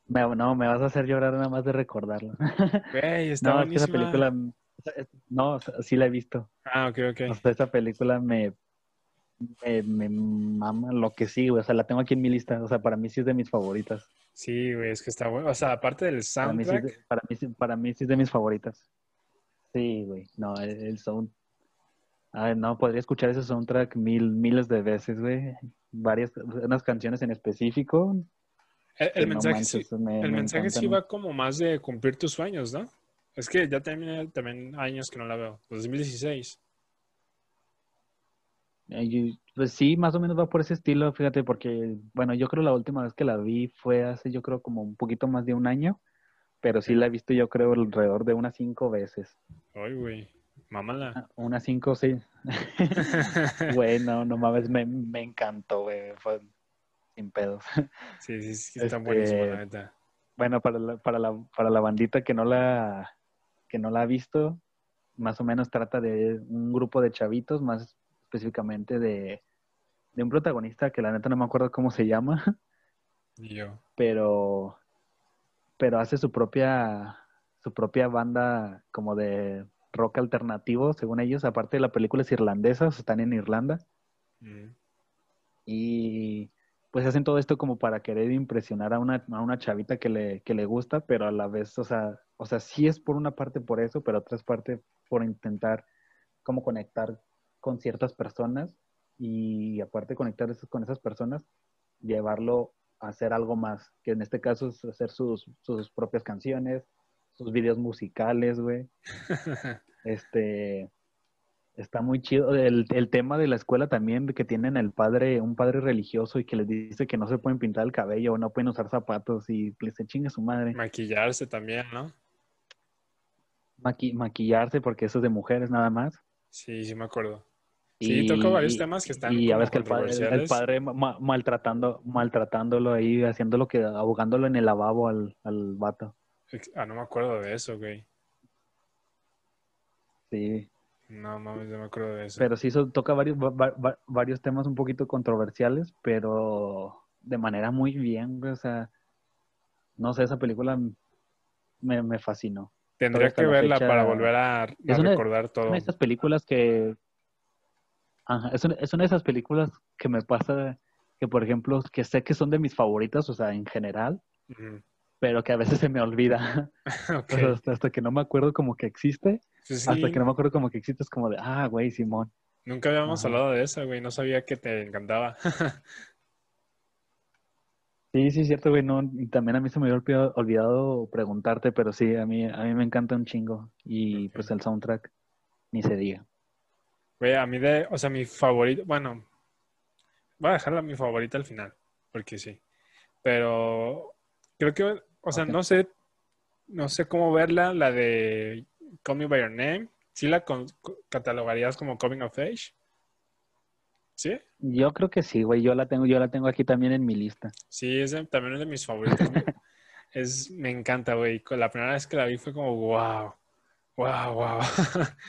Me- no, me vas a hacer llorar nada más de recordarlo. Güey, está No, es que esa película, no, sí la he visto. Ah, ok, ok. O sea, esa película me, me, me mama lo que sí, güey. O sea, la tengo aquí en mi lista. O sea, para mí sí es de mis favoritas. Sí, güey, es que está bueno. O sea, aparte del Para mí, sí es soundtrack, de, para, mí, sí- para mí sí es de mis favoritas. Sí, güey. No, el, el sound. Ay, no, podría escuchar ese soundtrack mil, miles de veces, güey. Varias, unas canciones en específico. el, que el no mensaje, manches, sí, me- el me mensaje sí va como más de cumplir tus sueños, ¿no? Es que ya también, también años que no la veo. 2016. Eh, yo- Pues sí, más o menos va por ese estilo, fíjate, porque, bueno, yo creo la última vez que la vi fue hace, yo creo, como un poquito más de un año, pero sí la he visto, yo creo, alrededor de unas cinco veces. Ay, güey, mámala. Ah, Unas cinco, sí. Güey, no, mames, me, me encantó, güey, fue sin pedos. Sí, sí, sí, está Este, buenísimo, la neta. Bueno, para la, para la, para la bandita que no la, que no la ha visto, más o menos trata de un grupo de chavitos, más específicamente de, de un protagonista que la neta no me acuerdo cómo se llama, yo. pero, pero hace su propia, su propia banda como de rock alternativo, según ellos. Aparte la película es irlandesa, están en Irlanda. Mm. Y pues hacen todo esto como para querer impresionar a una, a una chavita que le, que le gusta, pero a la vez, o sea, o sea, sí es por una parte por eso, pero otra parte por intentar como conectar con ciertas personas y aparte conectar con esas personas, llevarlo hacer algo más, que en este caso es hacer sus, sus propias canciones, sus videos musicales, güey. Este, está muy chido. El, el tema de la escuela también, que tienen el padre, un padre religioso y que les dice que no se pueden pintar el cabello o no pueden usar zapatos y les se chinga su madre. Maquillarse también, ¿no? Maqui- maquillarse porque eso es de mujeres nada más. Sí, sí me acuerdo. Sí, toca varios temas que están Y ya ves que el padre, el padre ma- maltratando, maltratándolo ahí, haciéndolo que, ahogándolo en el lavabo al, al vato. Ah, no me acuerdo de eso, güey. Sí. No mames, no me acuerdo de eso. Pero sí eso toca varios, va- va- va- varios temas un poquito controversiales, pero de manera muy bien, güey, O sea, no sé, esa película me, me fascinó. Tendría que la verla fecha- para volver a, a una- recordar Es todo. una de esas películas que... Ajá, es, una, es una de esas películas que me pasa que, por ejemplo, que sé que son de mis favoritas, o sea, en general, pero que a veces se me olvida. Ok. O sea, hasta, hasta que no me acuerdo como que existe, Sí, hasta que no me acuerdo como que existe, es como de, ah, güey, Simón. Nunca habíamos Ajá. hablado de eso, güey. No sabía que te encantaba. Sí, sí, es cierto, güey. No, y también a mí se me había olvidado, olvidado preguntarte, pero sí, a mí, a mí me encanta un chingo. Y pues el soundtrack, ni se diga. Güey, a mí de, o sea, mi favorito, bueno, voy a dejarla mi favorita al final, porque sí. Pero creo que, o sea, no sé, no sé cómo verla, la de Call Me By Your Name. ¿Sí la con- catalogarías como Coming of Age? ¿Sí? Yo creo que sí, güey. Yo la tengo, yo la tengo aquí también en mi lista. Sí, es de- también es de mis favoritos. güey. es, me encanta, güey. Con La primera vez que la vi fue como, wow, wow, wow.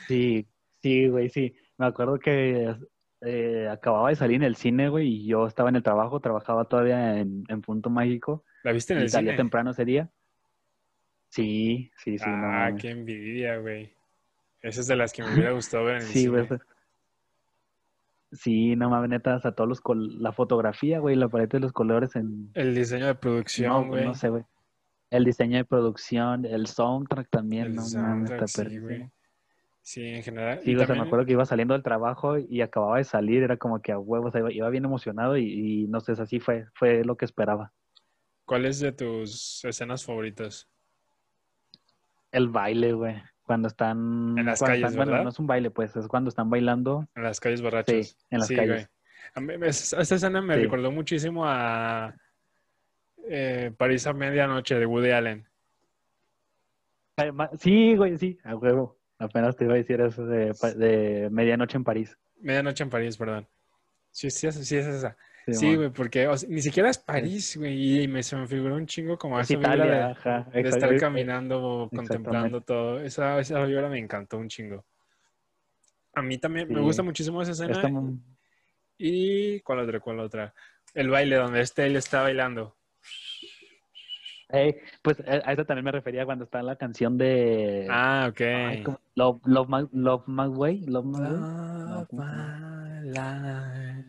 Sí, sí, güey, sí. Me acuerdo que eh, acababa de salir en el cine, güey, y yo estaba en el trabajo, trabajaba todavía en, en Punto Mágico ¿La viste en y el salía cine? temprano ese día. Sí, sí, sí, ah, mames. qué envidia, güey. Esa es de las que me hubiera gustado ver en el Sí, güey. cine. fue- Sí, no mames, neta, hasta todos los col- la fotografía, güey, la paleta de los colores en El diseño de producción, no, güey. no sé, güey. El diseño de producción, el soundtrack también, El no mames, soundtrack, está sí, perrísimo. Sí, en general. Sí, o sea, me acuerdo que iba saliendo del trabajo y acababa de salir, era como que a huevos, o sea, iba, iba bien emocionado y, y no sé, así fue, fue lo que esperaba. ¿cuál es de tus escenas favoritas? El baile, güey, cuando están... En las calles, están- bueno, ¿verdad? no es un baile, pues, es cuando están bailando. En las calles borrachas. Sí, en las Sí, calles. güey. A mí- esa escena me Sí. recordó muchísimo a eh, París a medianoche de Woody Allen. Sí, güey, sí, a huevo. Apenas te iba a decir eso de, de Medianoche en París. Medianoche en París, perdón. Sí, sí, sí es esa. Sí, güey, porque o sea, ni siquiera es París, güey, y me, se me figuró un chingo como Es esa vibra Italia, de, ajá. de exacto, estar caminando, contemplando todo. Esa, esa vibra me encantó un chingo. A mí también me gusta muchísimo esa escena. Y ¿cuál otra? ¿Cuál otra? El baile donde este él está bailando. Pues eh, a eso también me refería cuando está la canción de Ah, ok. Love, Love, My, Love My Way, Love My Way. Love my life.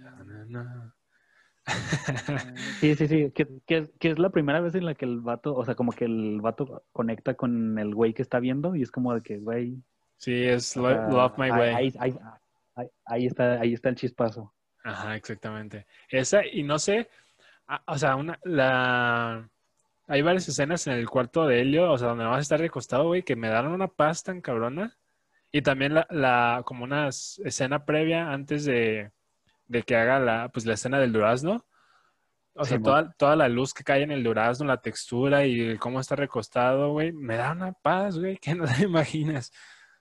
Sí, sí, sí, que, que, que es la primera vez en la que el vato, o sea, como que el vato conecta con el güey que está viendo y es como de que, güey, Sí, es Lo- Love My Way. Ahí, ahí, ahí- ahí está, ahí está el chispazo. Ajá, exactamente. Esa, y no sé, o sea, una, la... Hay varias escenas en el cuarto de Helio, o sea, donde vas a estar recostado, güey, que me dan una paz tan cabrona. Y también la, la como una escena previa antes de, de que haga la, pues, la escena del durazno. O sea, toda, toda la luz que cae en el durazno, la textura y cómo está recostado, güey, me da una paz, güey, que no te imaginas.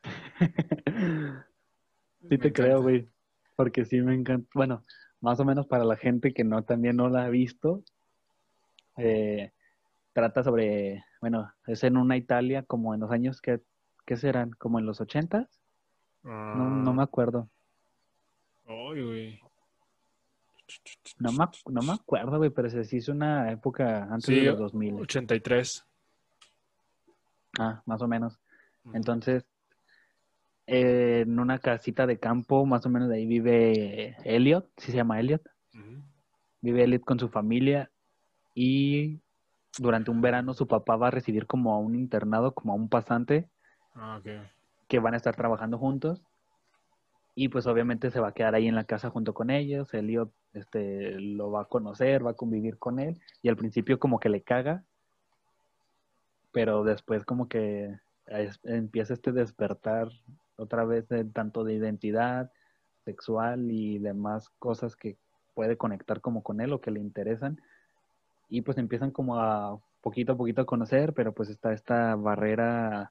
Sí Me te creo, güey, porque sí me encanta. Bueno, más o menos para la gente que no también no la ha visto, eh, trata sobre, bueno, es en una Italia como en los años que, ¿qué serán? Como en los ochentas, no, no me acuerdo. Ay, güey. No me, no me acuerdo, güey, pero se hizo una época antes Sí, de los 2000. 83. Ah, más o menos. Entonces, eh, en una casita de campo, más o menos de ahí vive Elliot, sí se llama Elliot. Vive Elliot con su familia y durante un verano su papá va a recibir como a un internado, como a un pasante Ah, que van a estar trabajando juntos. Y pues obviamente se va a quedar ahí en la casa junto con ellos. Elliot este, lo va a conocer, va a convivir con él. Y al principio como que le caga, pero después como que es- empieza este despertar otra vez de, tanto de identidad sexual y demás cosas que puede conectar como con él o que le interesan. Y pues empiezan como a poquito a poquito a conocer, pero pues está esta barrera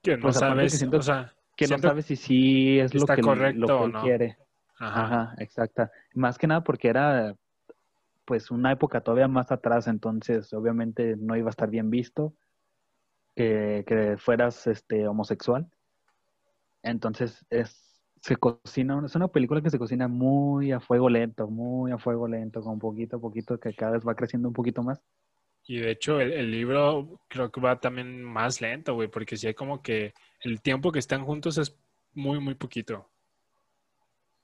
Que no Pues aparte que sabes, siento o sea, que siento- no sabe si sí es lo que, correcto lo que él no. quiere. Ajá. Ajá, exacta. Más que nada porque era pues una época todavía más atrás, entonces obviamente no iba a estar bien visto que, que fueras este homosexual. Entonces es se cocina, es una película que se cocina muy a fuego lento, muy a fuego lento, con poquito a poquito que cada vez va creciendo un poquito más. Y de hecho, el, el libro creo que va también más lento, güey, porque sí hay como que el tiempo que están juntos es muy, muy poquito.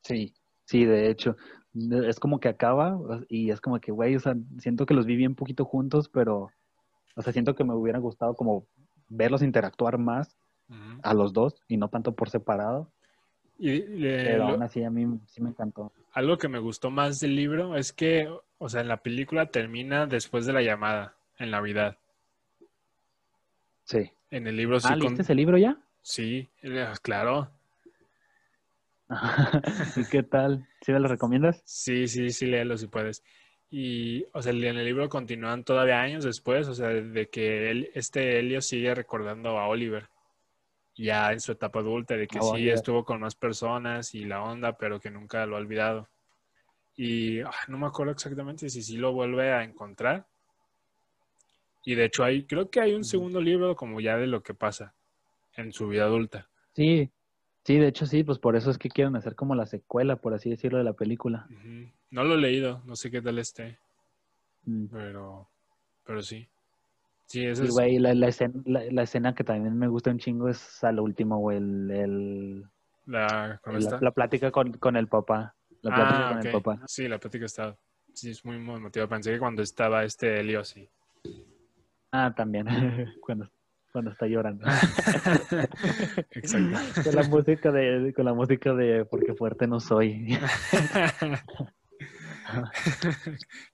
Sí, sí, de hecho, es como que acaba y es como que, güey, o sea, siento que los vi bien poquito juntos, pero, o sea, siento que me hubiera gustado como verlos interactuar más a los dos y no tanto por separado. Y, pero aún así a mí sí me encantó. Algo que me gustó más del libro es que, o sea, en la película termina después de la llamada, en Navidad. Sí. En el libro sí. ¿Ah, ¿viste ese libro ya? Sí, claro. ¿Y qué tal? ¿Sí me lo recomiendas? Sí, sí, sí, léelo si puedes. Y, o sea, en el libro continúan todavía años después, o sea, de que él, este Helio sigue recordando a Oliver, ya en su etapa adulta, de que sí estuvo con más personas y la onda, pero que nunca lo ha olvidado. Y ah, no me acuerdo exactamente si sí lo vuelve a encontrar. Y de hecho, hay, creo que hay un segundo libro como ya de lo que pasa en su vida adulta. Sí, Sí, de hecho sí, pues por eso es que quieren hacer como la secuela, por así decirlo, de la película. No lo he leído, no sé qué tal esté. Mm. Pero, pero sí. Sí, eso es... güey, la, la, escena, la, escena que también me gusta un chingo es a lo último, güey, el, el... La, la, plática con, con, el papá. La plática ah, con el papá. Sí, la plática está... Sí, es muy, emotiva. Pensé que cuando estaba este Helio, sí. Ah, también. cuando cuando está llorando. Exacto. Con la música de, con la música de Porque fuerte no soy.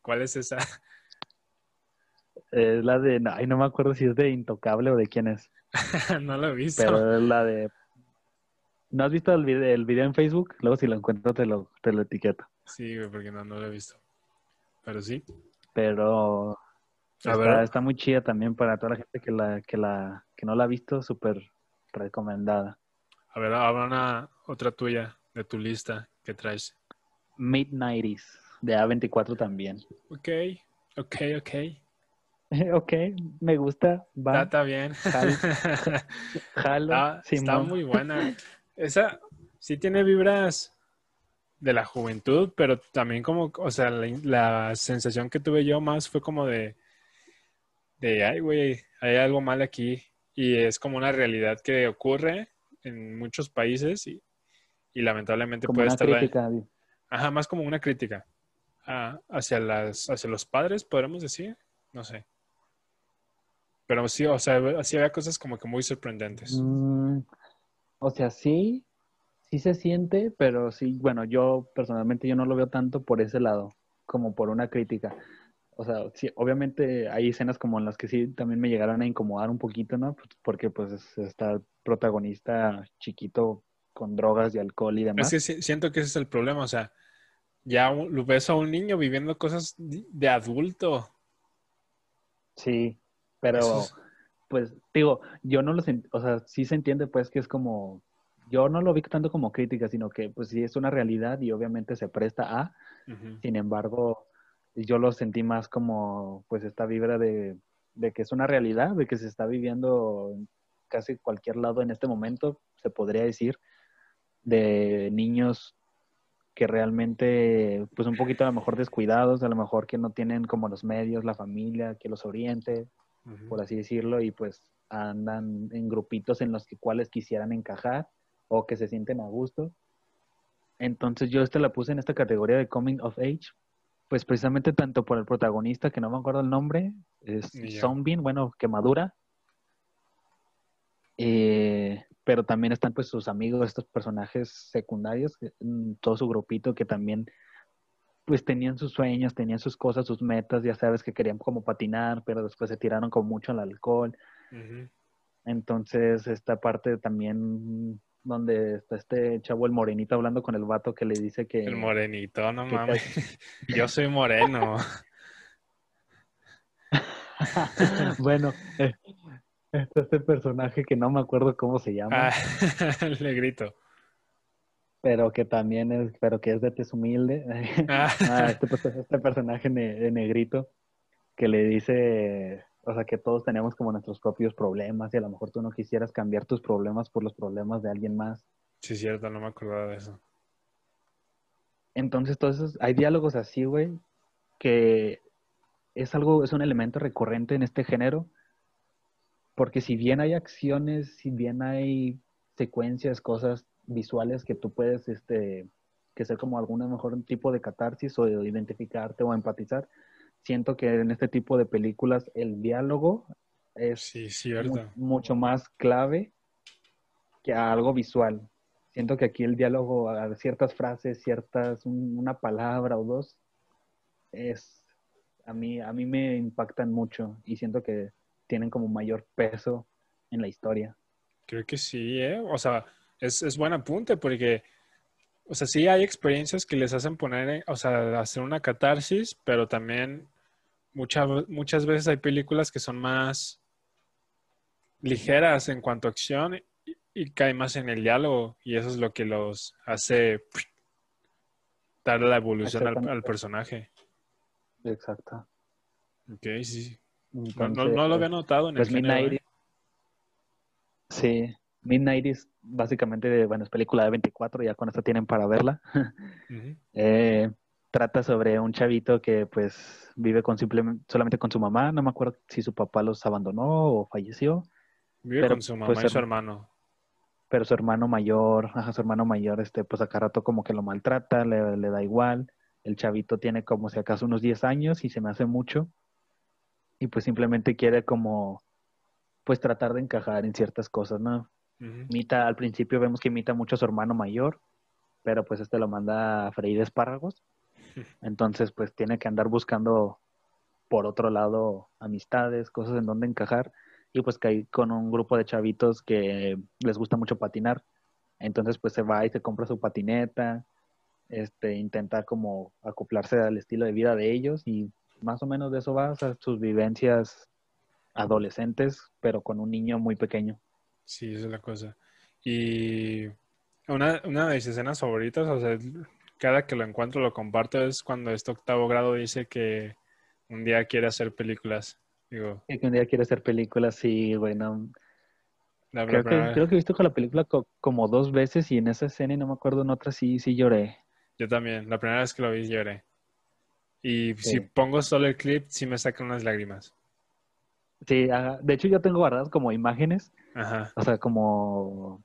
¿Cuál es esa? Es la de, ay, no me acuerdo si es de Intocable o de quién es. no lo he visto. Pero es la de, ¿no has visto el video, el video en Facebook? Luego si lo encuentro te lo, te lo etiqueto. Sí, porque no, no lo he visto. Pero sí. Pero Está, está, muy chida también para toda la gente que la que la que no la ha visto, súper recomendada. A ver, habrá una otra tuya de tu lista que traes. Mid-90s, de A24 también. Ok, ok, ok. ok, me gusta. Va. Está, bien. Jalo. Ah, está muy buena. Esa sí tiene vibras de la juventud, pero también como, o sea, la sensación que tuve yo más fue como de de, ay, güey, hay algo mal aquí. Y es como una realidad que ocurre en muchos países y, lamentablemente puede estar... Crítica, Ajá, más como una crítica ah, hacia, las, hacia los padres, podríamos decir. No sé. Pero sí, o sea, sí había cosas como que muy sorprendentes. Mm, o sea, sí, sí se siente, pero sí, bueno, yo personalmente yo no lo veo tanto por ese lado, como por una crítica o sea, sí, obviamente hay escenas como en las que sí también me llegaron a incomodar un poquito, ¿no? Pues, porque pues está el protagonista chiquito con drogas y alcohol y demás. Es que siento que ese es el problema, o sea, ya ves a un niño viviendo cosas de adulto. Sí, pero pues digo, yo no lo o sea, sí se entiende pues que es como, yo no lo vi tanto como crítica, sino que pues sí es una realidad y obviamente se presta a, sin embargo, yo lo sentí más como pues esta vibra de, que es una realidad, de que se está viviendo en casi cualquier lado en este momento, se podría decir, de niños que realmente, pues un poquito a lo mejor descuidados, a lo mejor que no tienen como los medios, la familia, que los oriente, por así decirlo, y pues andan en grupitos en los que cuales quisieran encajar o que se sienten a gusto. Entonces yo esta la puse en esta categoría de coming of age pues precisamente tanto por el protagonista, que no me acuerdo el nombre, es Zombie, bueno, quemadura. Eh, pero también están pues sus amigos, estos personajes secundarios, mm, todo su grupito que también pues tenían sus sueños, tenían sus cosas, sus metas, ya sabes que querían como patinar, pero después se tiraron con mucho al alcohol. Entonces esta parte también donde está este chavo, el morenito, hablando con el vato que le dice que... El morenito, no mames. Yo soy moreno. bueno, eh, está este personaje que no me acuerdo cómo se llama. Ah, el negrito. Pero que también es, pero que es de tez humilde. Ah. Ah, este, este, personaje negrito que le dice o sea, que todos tenemos como nuestros propios problemas y a lo mejor tú no quisieras cambiar tus problemas por los problemas de alguien más. Sí, cierto, no me acordaba de eso. Entonces, todos hay diálogos así, güey, que es algo, es un elemento recurrente en este género, porque si bien hay acciones, si bien hay secuencias, cosas visuales que tú puedes, este, que ser como algún mejor tipo de catarsis o de identificarte o empatizar, siento que en este tipo de películas el diálogo es sí, cierto. mucho más clave que algo visual. siento que aquí el diálogo, a ciertas frases, ciertas, un- una palabra o dos, es, a mí, a mí me impactan mucho y siento que tienen como mayor peso en la historia. Creo que sí, ¿eh? O sea, es, es buen apunte porque, o sea, sí hay experiencias que les hacen poner, en- o sea, hacer una catarsis, pero también muchas muchas veces hay películas que son más ligeras en cuanto a acción y, y cae más en el diálogo y eso es lo que los hace dar la evolución al, personaje. Exacto. Ok, sí. No, no- lo había notado en el Pues género, ¿eh? Sí, Midnight es básicamente, bueno, es película de 24, ya con esto tienen para verla. Eh, trata sobre un chavito que pues vive con simplemente, solamente con su mamá, no me acuerdo si su papá los abandonó o falleció, Vive Pero, con su mamá pues, y su herma- hermano. pero su hermano mayor, ajá, su hermano mayor, este, pues acá rato como que lo maltrata, le, le da igual. El chavito tiene como si acaso unos 10 años y se me hace mucho. Y pues simplemente quiere como, pues tratar de encajar en ciertas cosas, ¿no? Ujú. Imita, al principio vemos que imita mucho a su hermano mayor, pero pues este lo manda a freír espárragos. Entonces, pues tiene que andar buscando por otro lado amistades, cosas en donde encajar. Y pues cae con un grupo de chavitos que les gusta mucho patinar. Entonces, pues se va y se compra su patineta, este, intenta como acoplarse al estilo de vida de ellos y más o menos de eso va, o sea, sus vivencias adolescentes, pero con un niño muy pequeño. Sí, esa es la cosa. Y una, una de mis escenas favoritas, o sea, cada que lo encuentro lo comparto, es cuando este octavo grado dice que un día quiere hacer películas. Digo, que un día quiere hacer películas, sí, bueno, la Creo que, creo que he visto con la película co- como dos veces y en esa escena y no me acuerdo en otra sí, sí lloré. yo también, la primera vez que lo vi lloré. Y Sí. si pongo solo el clip, sí me sacan unas lágrimas. Sí, de hecho yo tengo guardadas como imágenes, Ajá. o sea, como,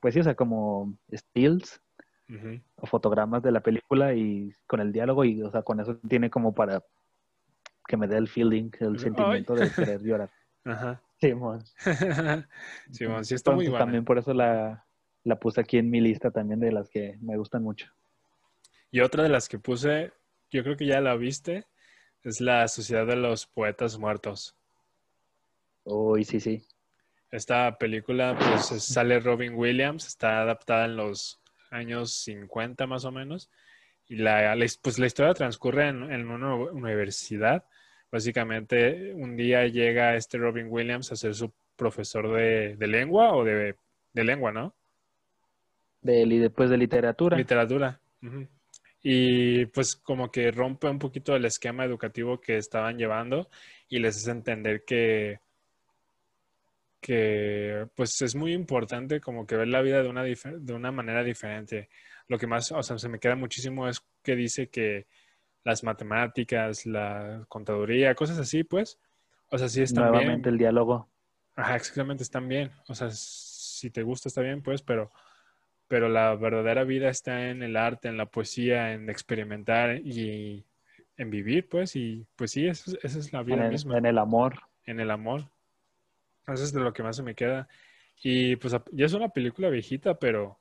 pues sí, o sea, como stills o fotogramas de la película y con el diálogo y, o sea, con eso tiene como para que me dé el feeling, el sentimiento de querer llorar. Ajá. Simón. Simón, sí está muy buena. también por eso la, la puse aquí en mi lista también de las que me gustan mucho. Y otra de las que puse, yo creo que ya la viste, es la Sociedad de los Poetas Muertos. Uy, sí, sí. Esta película, pues es- sale Robin Williams, está adaptada en los años 50 más o menos. Y la, pues la historia transcurre en, en una universidad. Básicamente, un día llega este Robin Williams a ser su profesor de, de lengua o de, de lengua, ¿no? De, después de literatura. Literatura. Y pues como que rompe un poquito el esquema educativo que estaban llevando y les hace entender que, que pues es muy importante como que ver la vida de una, de una manera diferente. Lo que más, o sea, se me queda muchísimo es que dice que las matemáticas, la contaduría, cosas así, pues, o sea, sí están bien. Nuevamente el diálogo. Ajá, exactamente, están bien. O sea, si te gusta está bien, pues, pero, pero la verdadera vida está en el arte, en la poesía, en experimentar y en vivir, pues, y pues sí, eso es- esa es la En vida el, misma, en el amor. en el amor. Eso es de lo que más se me queda. Y pues ya es una película viejita, pero,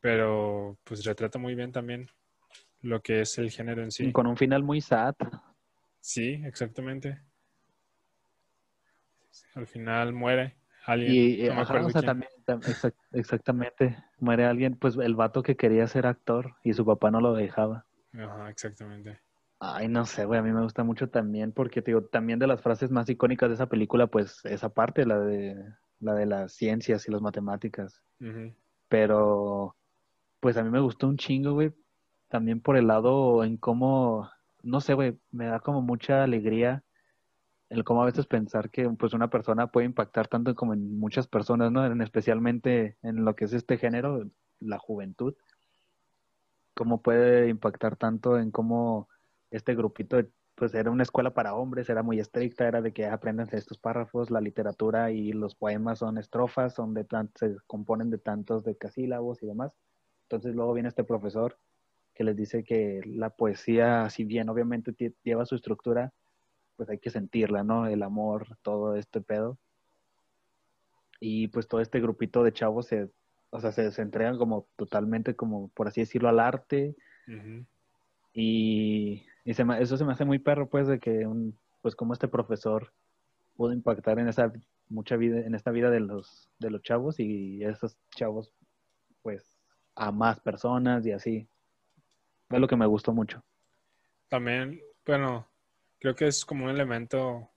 pero pues retrata muy bien también lo que es el género en sí. Con un final muy sad. Sí, exactamente. Al final muere alguien. Y, eh, no me ajá, acuerdo o sea, quién. también, tam- exact- exactamente, muere alguien, pues el vato que quería ser actor y su papá no lo dejaba. Ajá, exactamente. Ay, no sé, güey, a mí me gusta mucho también porque, te digo, también de las frases más icónicas de esa película, pues esa parte, la de, la de las ciencias y las matemáticas. Pero, pues a mí me gustó un chingo, güey, también por el lado en cómo, no sé, güey, me da como mucha alegría el cómo a veces pensar que pues una persona puede impactar tanto como en muchas personas, ¿no? En especialmente en lo que es este género, la juventud. Cómo puede impactar tanto en cómo este grupito, pues era una escuela para hombres, era muy estricta, era de que aprendan estos párrafos, la literatura y los poemas son estrofas, son de tan- se componen de tantos decasílabos y demás. Entonces luego viene este profesor que les dice que la poesía, si bien obviamente lleva su estructura, pues hay que sentirla, ¿no? El amor, todo este pedo. Y pues todo este grupito de chavos se o sea, se, se entregan como totalmente, como por así decirlo, al arte. Y, y se me- eso se me hace muy perro, pues, de que un, pues como este profesor pudo impactar en esa mucha vida, en esta vida de los, de los chavos y esos chavos, pues, a más personas y así. Es lo que me gustó mucho. También, bueno, creo que es como un elemento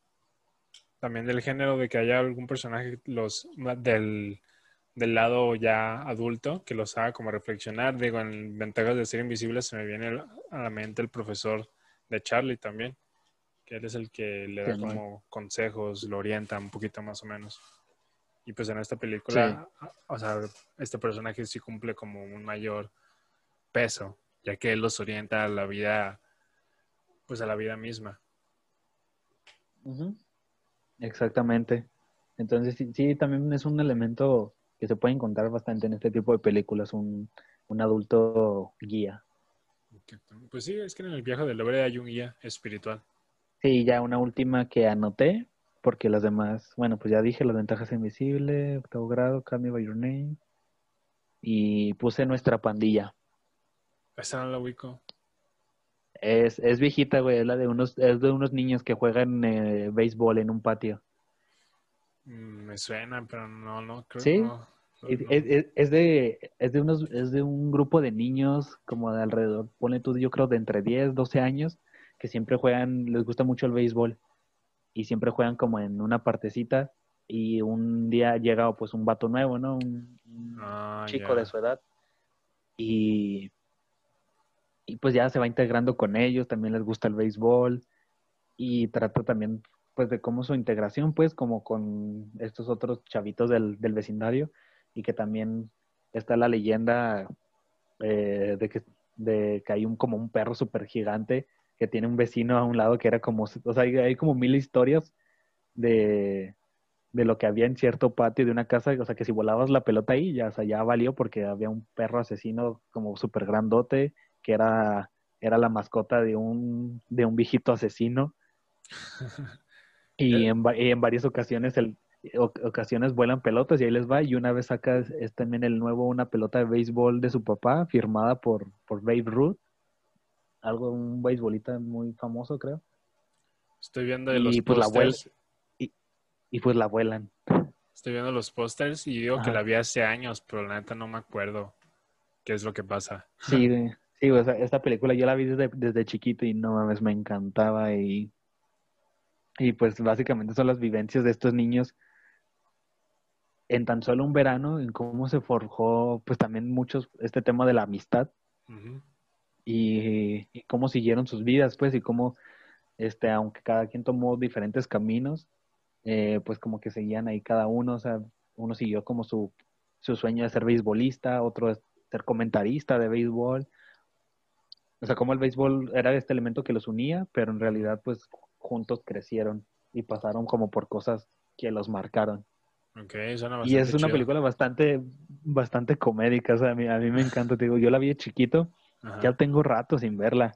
también del género de que haya algún personaje los del, del lado ya adulto que los haga como reflexionar. Digo, en Ventajas de ser invisible se me viene a la mente el profesor de Charlie también, que él es el que le da como consejos, lo orienta un poquito más o menos. Y pues en esta película, o sea, este personaje sí cumple como un mayor peso, ya que él los orienta a la vida, pues a la vida misma. Exactamente. Entonces, sí, sí, también es un elemento que se puede encontrar bastante en este tipo de películas, un, un adulto guía. Pues sí, es que en el viaje del hombre hay un guía espiritual. Sí, ya una última que anoté, porque las demás, bueno, pues ya dije las ventajas invisibles, octavo grado, Me By Your Name, y puse nuestra pandilla. Esa no la ubico. Es, es viejita, güey, es la de unos, es de unos niños que juegan eh, béisbol en un patio. Mm, Me suena, pero no, no, creo ¿Sí? que no. Es, de, es de unos, es de un grupo de niños como de alrededor, ponle tú, yo creo de entre 10, 12 años, que siempre juegan, les gusta mucho el béisbol. Y siempre juegan como en una partecita y un día llega pues un vato nuevo, ¿no? Un, un Ah, chico de su edad. Y, y pues ya se va integrando con ellos, también les gusta el béisbol. Y trata también pues de cómo su integración pues como con estos otros chavitos del, del vecindario y que también está la leyenda eh, de, que, de que hay un como un perro súper gigante que tiene un vecino a un lado que era como, o sea, hay, hay como mil historias de, de lo que había en cierto patio de una casa, o sea, que si volabas la pelota ahí, ya, o sea, ya valió porque había un perro asesino como súper grandote, que era, era la mascota de un, de un viejito asesino. Y en, va- y en varias ocasiones, el, ocasiones vuelan pelotas y ahí les va. Y una vez saca es también el nuevo una pelota de béisbol de su papá, firmada por, por Babe Ruth. Algo, un beisbolista muy famoso, creo. Estoy viendo de Y, los pues, la. Y pues la vuelan. Estoy viendo los pósters y digo que la vi hace años, pero la neta no me acuerdo qué es lo que pasa. Sí, sí, o sea, esta película yo la vi desde, desde chiquito y no mames, me encantaba y, y pues básicamente son las vivencias de estos niños en tan solo un verano, en cómo se forjó pues también muchos este tema de la amistad y cómo siguieron sus vidas pues y cómo este aunque cada quien tomó diferentes caminos eh, pues como que seguían ahí cada uno, o sea, uno siguió como su, su sueño de ser beisbolista, otro de ser comentarista de béisbol. O sea, como el béisbol era este elemento que los unía, pero en realidad pues juntos crecieron y pasaron como por cosas que los marcaron. Ok, suena Y es una chido. película bastante, bastante comédica, o sea, a mí, a mí me encanta, te digo, yo la vi de chiquito, Ajá. ya tengo rato sin verla,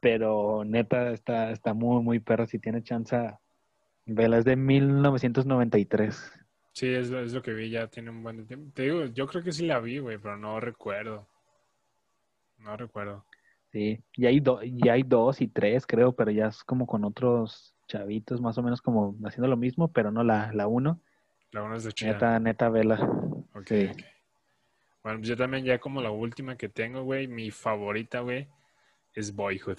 pero neta está, está muy, muy perra, si tiene chance, vela, es de 1993. Sí, es, lo- es lo que vi, ya tiene un buen tiempo. Te digo, yo creo que sí la vi, güey, pero no recuerdo. No recuerdo. Sí, y hay, do- y hay dos y tres, creo, pero ya es como con otros chavitos, más o menos como haciendo lo mismo, pero no la, la uno. La una es de chida. Neta, neta, vela. Ok, sí. Bueno, pues yo también ya como la última que tengo, güey, mi favorita, güey, es Boyhood.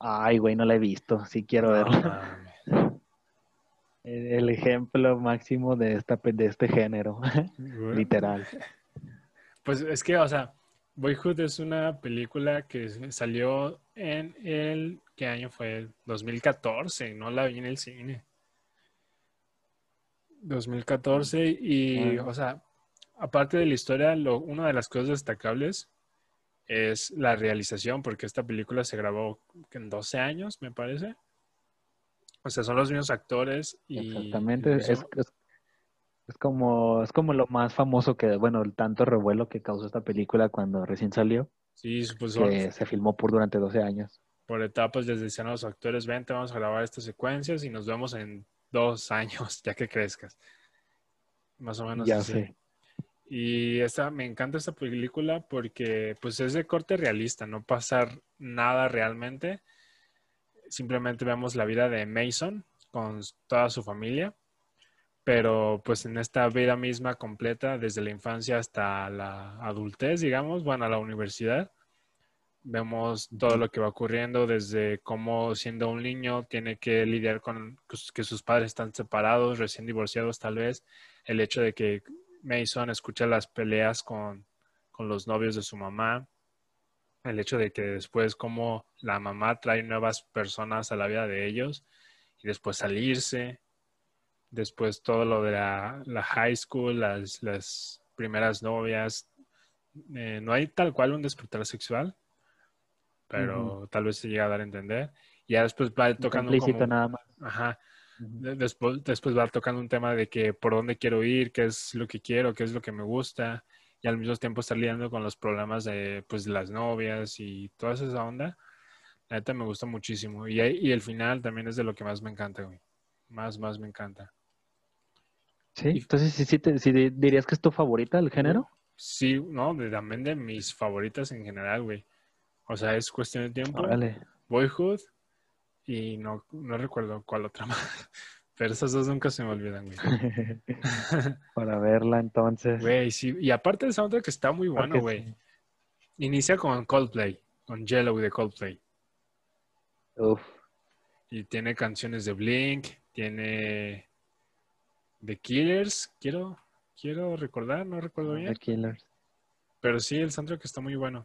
Ay, güey, no la he visto, sí quiero No verla. El ejemplo máximo de, esta, de este género, literal. Pues es que, o sea, Boyhood es una película que salió en el, ¿qué año fue? 2014, no la vi en el cine. 2014 y, o sea, aparte de la historia, lo, una de las cosas destacables es la realización, porque esta película se grabó en 12 años, me parece. O sea, son los mismos actores y... Exactamente, y es, es, es como, es como lo más famoso que, bueno, el tanto revuelo que causó esta película cuando recién salió, sí, pues que se filmó por durante 12 años. por etapas les decían a los actores, vente, vamos a grabar estas secuencias y nos vemos en dos años, ya que crezcas. Más o menos Ya así. sé. Y esta, me encanta esta película porque pues es de corte realista, no pasar nada realmente. Simplemente vemos la vida de Mason con toda su familia, pero pues en esta vida misma completa, desde la infancia hasta la adultez, digamos, bueno, a la universidad, vemos todo lo que va ocurriendo, desde cómo siendo un niño tiene que lidiar con que sus padres están separados, recién divorciados tal vez, el hecho de que Mason escucha las peleas con, con los novios de su mamá, el hecho de que después como la mamá trae nuevas personas a la vida de ellos y después salirse, después todo lo de la, la high school, las, las primeras novias, eh, no hay tal cual un despertar sexual, pero tal vez se llega a dar a entender. Y ya después va tocando como, nada más. ajá, Después, después va tocando un tema de que por dónde quiero ir, qué es lo que quiero, qué es lo que me gusta, y al mismo tiempo estar lidiando con los problemas de pues las novias y toda esa onda. La neta me gusta muchísimo. Y, y el final también es de lo que más me encanta, güey. Más, más me encanta. Sí, entonces sí, sí, te- sí dirías que es tu favorita el género. Sí, no, de, también de mis favoritas en general, güey. O sea, es cuestión de tiempo. Órale. Boyhood y no, no recuerdo cuál otra más. Pero esas dos nunca se me olvidan, güey. Para verla entonces. Güey, sí. Y aparte el soundtrack está muy Porque bueno, güey. sí. Inicia con Coldplay, con Yellow de Coldplay. Uf. Y tiene canciones de Blink, tiene The Killers, quiero, quiero recordar, no recuerdo The bien. Killers. Pero sí, el soundtrack está muy bueno.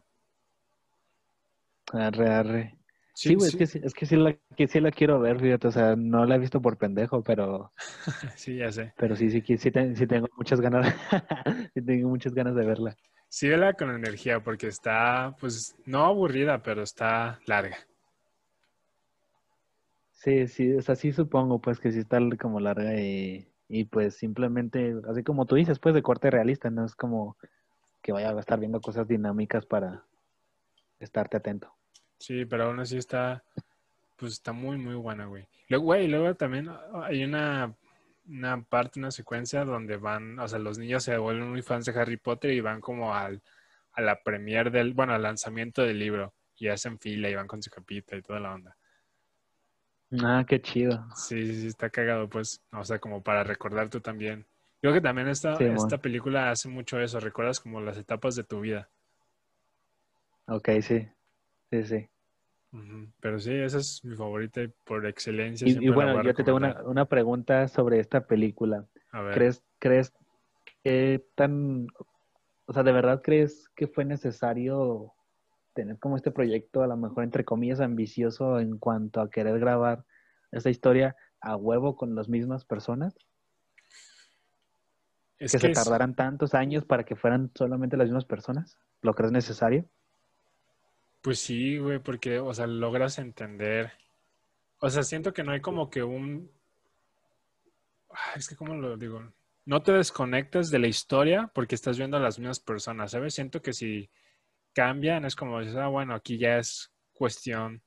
Arre, arre. Sí, güey, es que es que sí la, que sí la quiero ver, fíjate, o sea, no la he visto por pendejo, pero, sí, ya sé. pero sí, sí, sí, te- sí tengo muchas ganas, sí tengo muchas ganas de verla. Sí, vela con energía porque está, pues, no aburrida, pero está larga. Sí, sí, o sea, sí supongo, pues, que sí está como larga y, y pues simplemente, así como tú dices, pues, de corte realista, no es como que vaya a estar viendo cosas dinámicas para estarte atento. Sí, pero aún así está, pues está muy, muy buena, güey. Luego, güey, luego también hay una, una parte, una secuencia donde van, o sea, los niños se vuelven muy fans de Harry Potter y van como al, a la premier del, bueno, al lanzamiento del libro y hacen fila y van con su capita y toda la onda. Ah, qué chido. Sí, sí, sí, está cagado, pues, o sea, como para recordar tú también. Creo que también esta, Sí, esta película hace mucho eso, recuerdas como las etapas de tu vida. Ok, sí, sí, sí. Pero sí, esa es mi favorita y por excelencia. Y, bueno, yo te tengo una, una pregunta sobre esta película. A ver. ¿Crees, crees que tan, o sea, de verdad crees que fue necesario tener como este proyecto, a lo mejor entre comillas, ambicioso en cuanto a querer grabar esta historia a huevo con las mismas personas? Es que se es- tardaran tantos años para que fueran solamente las mismas personas? ¿Lo crees necesario? Pues sí, güey, porque, o sea, logras entender. O sea, siento que no hay como que un. Ah, Es que, ¿cómo lo digo? No te desconectas de la historia porque estás viendo a las mismas personas, ¿sabes? Siento que si cambian, es como, ah, bueno, aquí ya es cuestión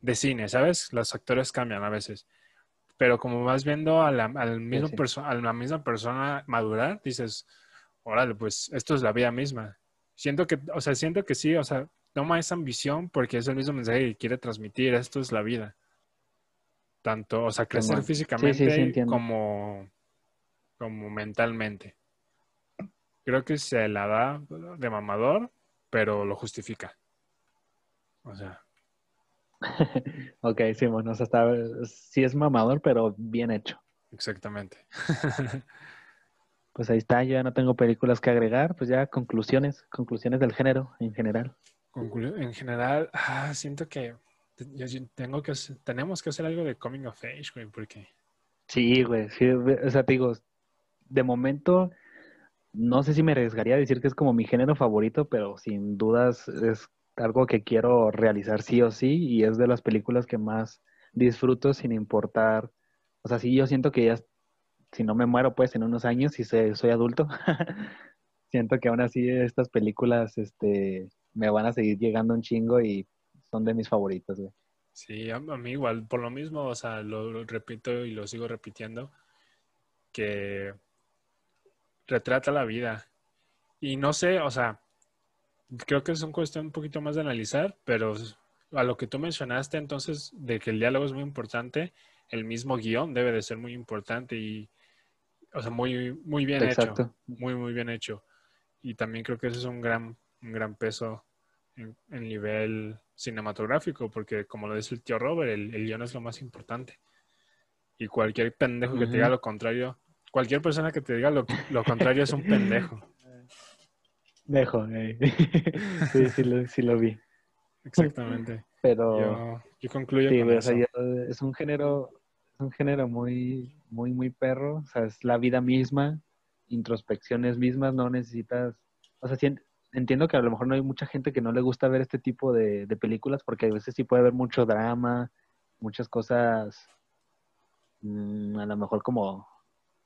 de cine, ¿sabes? Los actores cambian a veces. Pero como vas viendo a la, al mismo sí. perso- a la misma persona madurar, dices, órale, pues esto es la vida misma. Siento que, o sea, siento que sí, o sea, toma esa ambición porque es el mismo mensaje que quiere transmitir, esto es la vida. Tanto, o sea, crecer sí, sí, físicamente como, como mentalmente. Creo que se la da de mamador, pero lo justifica. O sea, ok, sí, bueno, o sea, está, sí es mamador, pero bien hecho. exactamente. Pues ahí está, yo ya no tengo películas que agregar, pues ya conclusiones, conclusiones del género en general. En general, ah, siento que tengo que tenemos que hacer algo de coming of age, güey, porque Sí, güey, sí, o sea, te digo, de momento, no sé si me arriesgaría a decir que es como mi género favorito, pero sin dudas es algo que quiero realizar sí o sí, y es de las películas que más disfruto sin importar, o sea, sí, yo siento que ya, si no me muero, pues, en unos años, si soy adulto, siento que aún así estas películas, este, me van a seguir llegando un chingo y son de mis favoritas, güey. sí, a, mí igual, por lo mismo, o sea, lo, lo repito y lo sigo repitiendo, que retrata la vida. Y no sé, o sea, creo que es una cuestión un poquito más de analizar, pero a lo que tú mencionaste entonces de que el diálogo es muy importante, el mismo guion debe de ser muy importante y, o sea, muy, muy bien hecho. Muy, muy bien hecho. Y también creo que ese es un gran, un gran peso en, nivel cinematográfico, porque como lo dice el tío Robert, el, guion es lo más importante. Y cualquier pendejo que te diga lo contrario, cualquier persona que te diga lo, lo contrario es un pendejo. Dejo, sí, sí lo, sí lo vi. Exactamente. Pero yo, concluyo con eso. es un género, es un género muy, muy, muy perro. O sea, es la vida misma, introspecciones mismas, no necesitas, o sea, entiendo que a lo mejor no hay mucha gente que no le gusta ver este tipo de, películas porque a veces sí puede haber mucho drama, muchas cosas, mm, a lo mejor como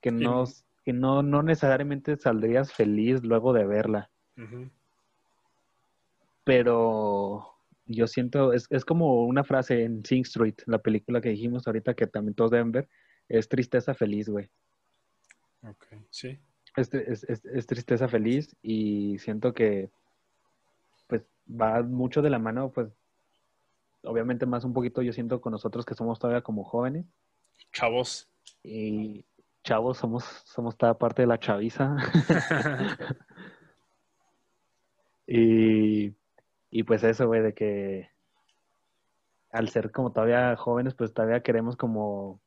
que no, que no, no necesariamente saldrías feliz luego de verla. Pero yo siento, es, es como una frase en Sing Street, la película que dijimos ahorita que también todos deben ver, es tristeza feliz, güey. Ok, sí. Es, es, es, tristeza feliz y siento que pues va mucho de la mano, pues obviamente más un poquito yo siento con nosotros que somos todavía como jóvenes. Chavos. Y chavos somos, somos toda parte de la chaviza. y y pues eso, güey, de que al ser como todavía jóvenes, pues todavía queremos como,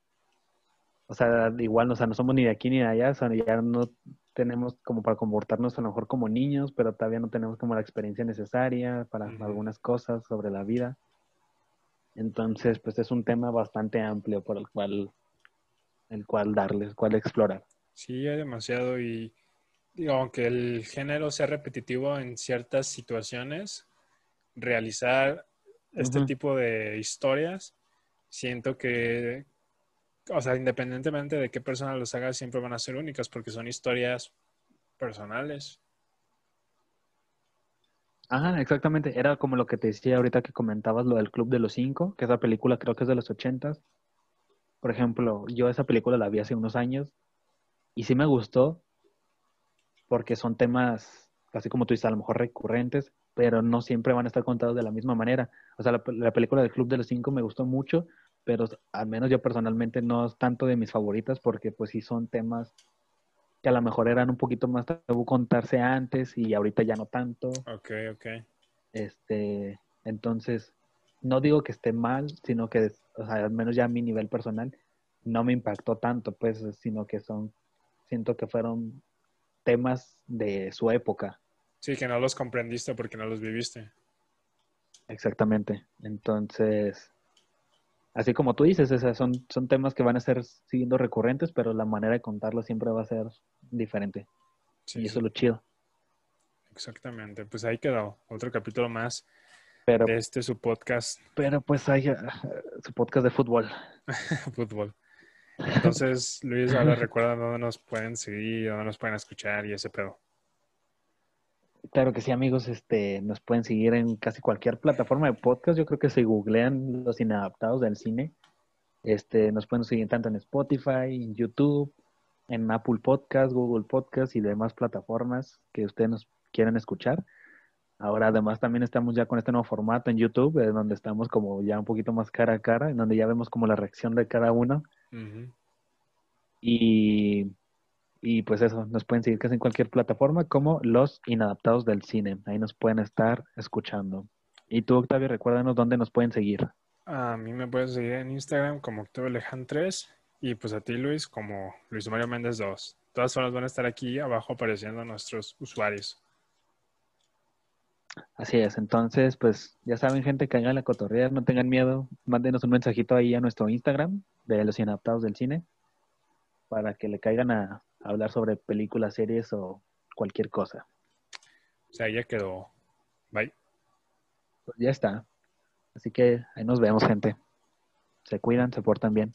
o sea, igual, o sea, no somos ni de aquí ni de allá, o sea, ya no tenemos como para comportarnos a lo mejor como niños, pero todavía no tenemos como la experiencia necesaria para algunas cosas sobre la vida. Entonces, pues es un tema bastante amplio por el cual, el cual darles, el cual explorar. Sí, hay demasiado y digo, aunque el género sea repetitivo en ciertas situaciones, realizar este tipo de historias, siento que, o sea, independientemente de qué persona los haga, siempre van a ser únicas porque son historias personales. Ajá, exactamente. Era como lo que te decía ahorita que comentabas lo del Club de los Cinco, que esa película creo que es de los ochentas. Por ejemplo, yo esa película la vi hace unos años y sí me gustó porque son temas, así como tú dices, a lo mejor recurrentes, pero no siempre van a estar contados de la misma manera. O sea, la, película del Club de los Cinco me gustó mucho, pero al menos yo personalmente no es tanto de mis favoritas porque pues sí son temas que a lo mejor eran un poquito más tabú contarse antes y ahorita ya no tanto. Ok, ok. Este, entonces, no digo que esté mal, sino que, o sea, al menos ya a mi nivel personal, no me impactó tanto, pues, sino que son, siento que fueron temas de su época. Sí, que no los comprendiste porque no los viviste. Exactamente. Entonces, así como tú dices, son, son temas que van a ser siguiendo recurrentes, pero la manera de contarlo siempre va a ser diferente. y eso es lo chido. Exactamente. Pues ahí quedó otro capítulo más pero, de este su podcast. Pero pues hay uh, su podcast de fútbol. fútbol. Entonces, Luis, ahora recuerda dónde nos pueden seguir, dónde nos pueden escuchar y ese pedo. Claro que sí, amigos, este, nos pueden seguir en casi cualquier plataforma de podcast. Yo creo que si googlean los inadaptados del cine, este, nos pueden seguir tanto en Spotify, en YouTube, en Apple Podcast, Google Podcast y demás plataformas que ustedes nos quieran escuchar. Ahora además también estamos ya con este nuevo formato en YouTube, donde estamos como ya un poquito más cara a cara, en donde ya vemos como la reacción de cada uno. Y y pues eso, nos pueden seguir casi en cualquier plataforma como Los Inadaptados del Cine. Ahí nos pueden estar escuchando. Y tú, Octavio, recuérdanos dónde nos pueden seguir. A mí me pueden seguir en Instagram como Octavio Lejan 3 y pues a ti, Luis, como Luis Mario Méndez 2. Todas formas van a estar aquí abajo apareciendo nuestros usuarios. Así es, entonces, pues ya saben, gente, que hagan la cotorrea, no tengan miedo, mándenos un mensajito ahí a nuestro Instagram de los inadaptados del cine para que le caigan a, hablar sobre películas, series o cualquier cosa. O sea, ya quedó. Bye. Pues ya está. Así que ahí nos vemos, gente. Se cuidan, se portan bien.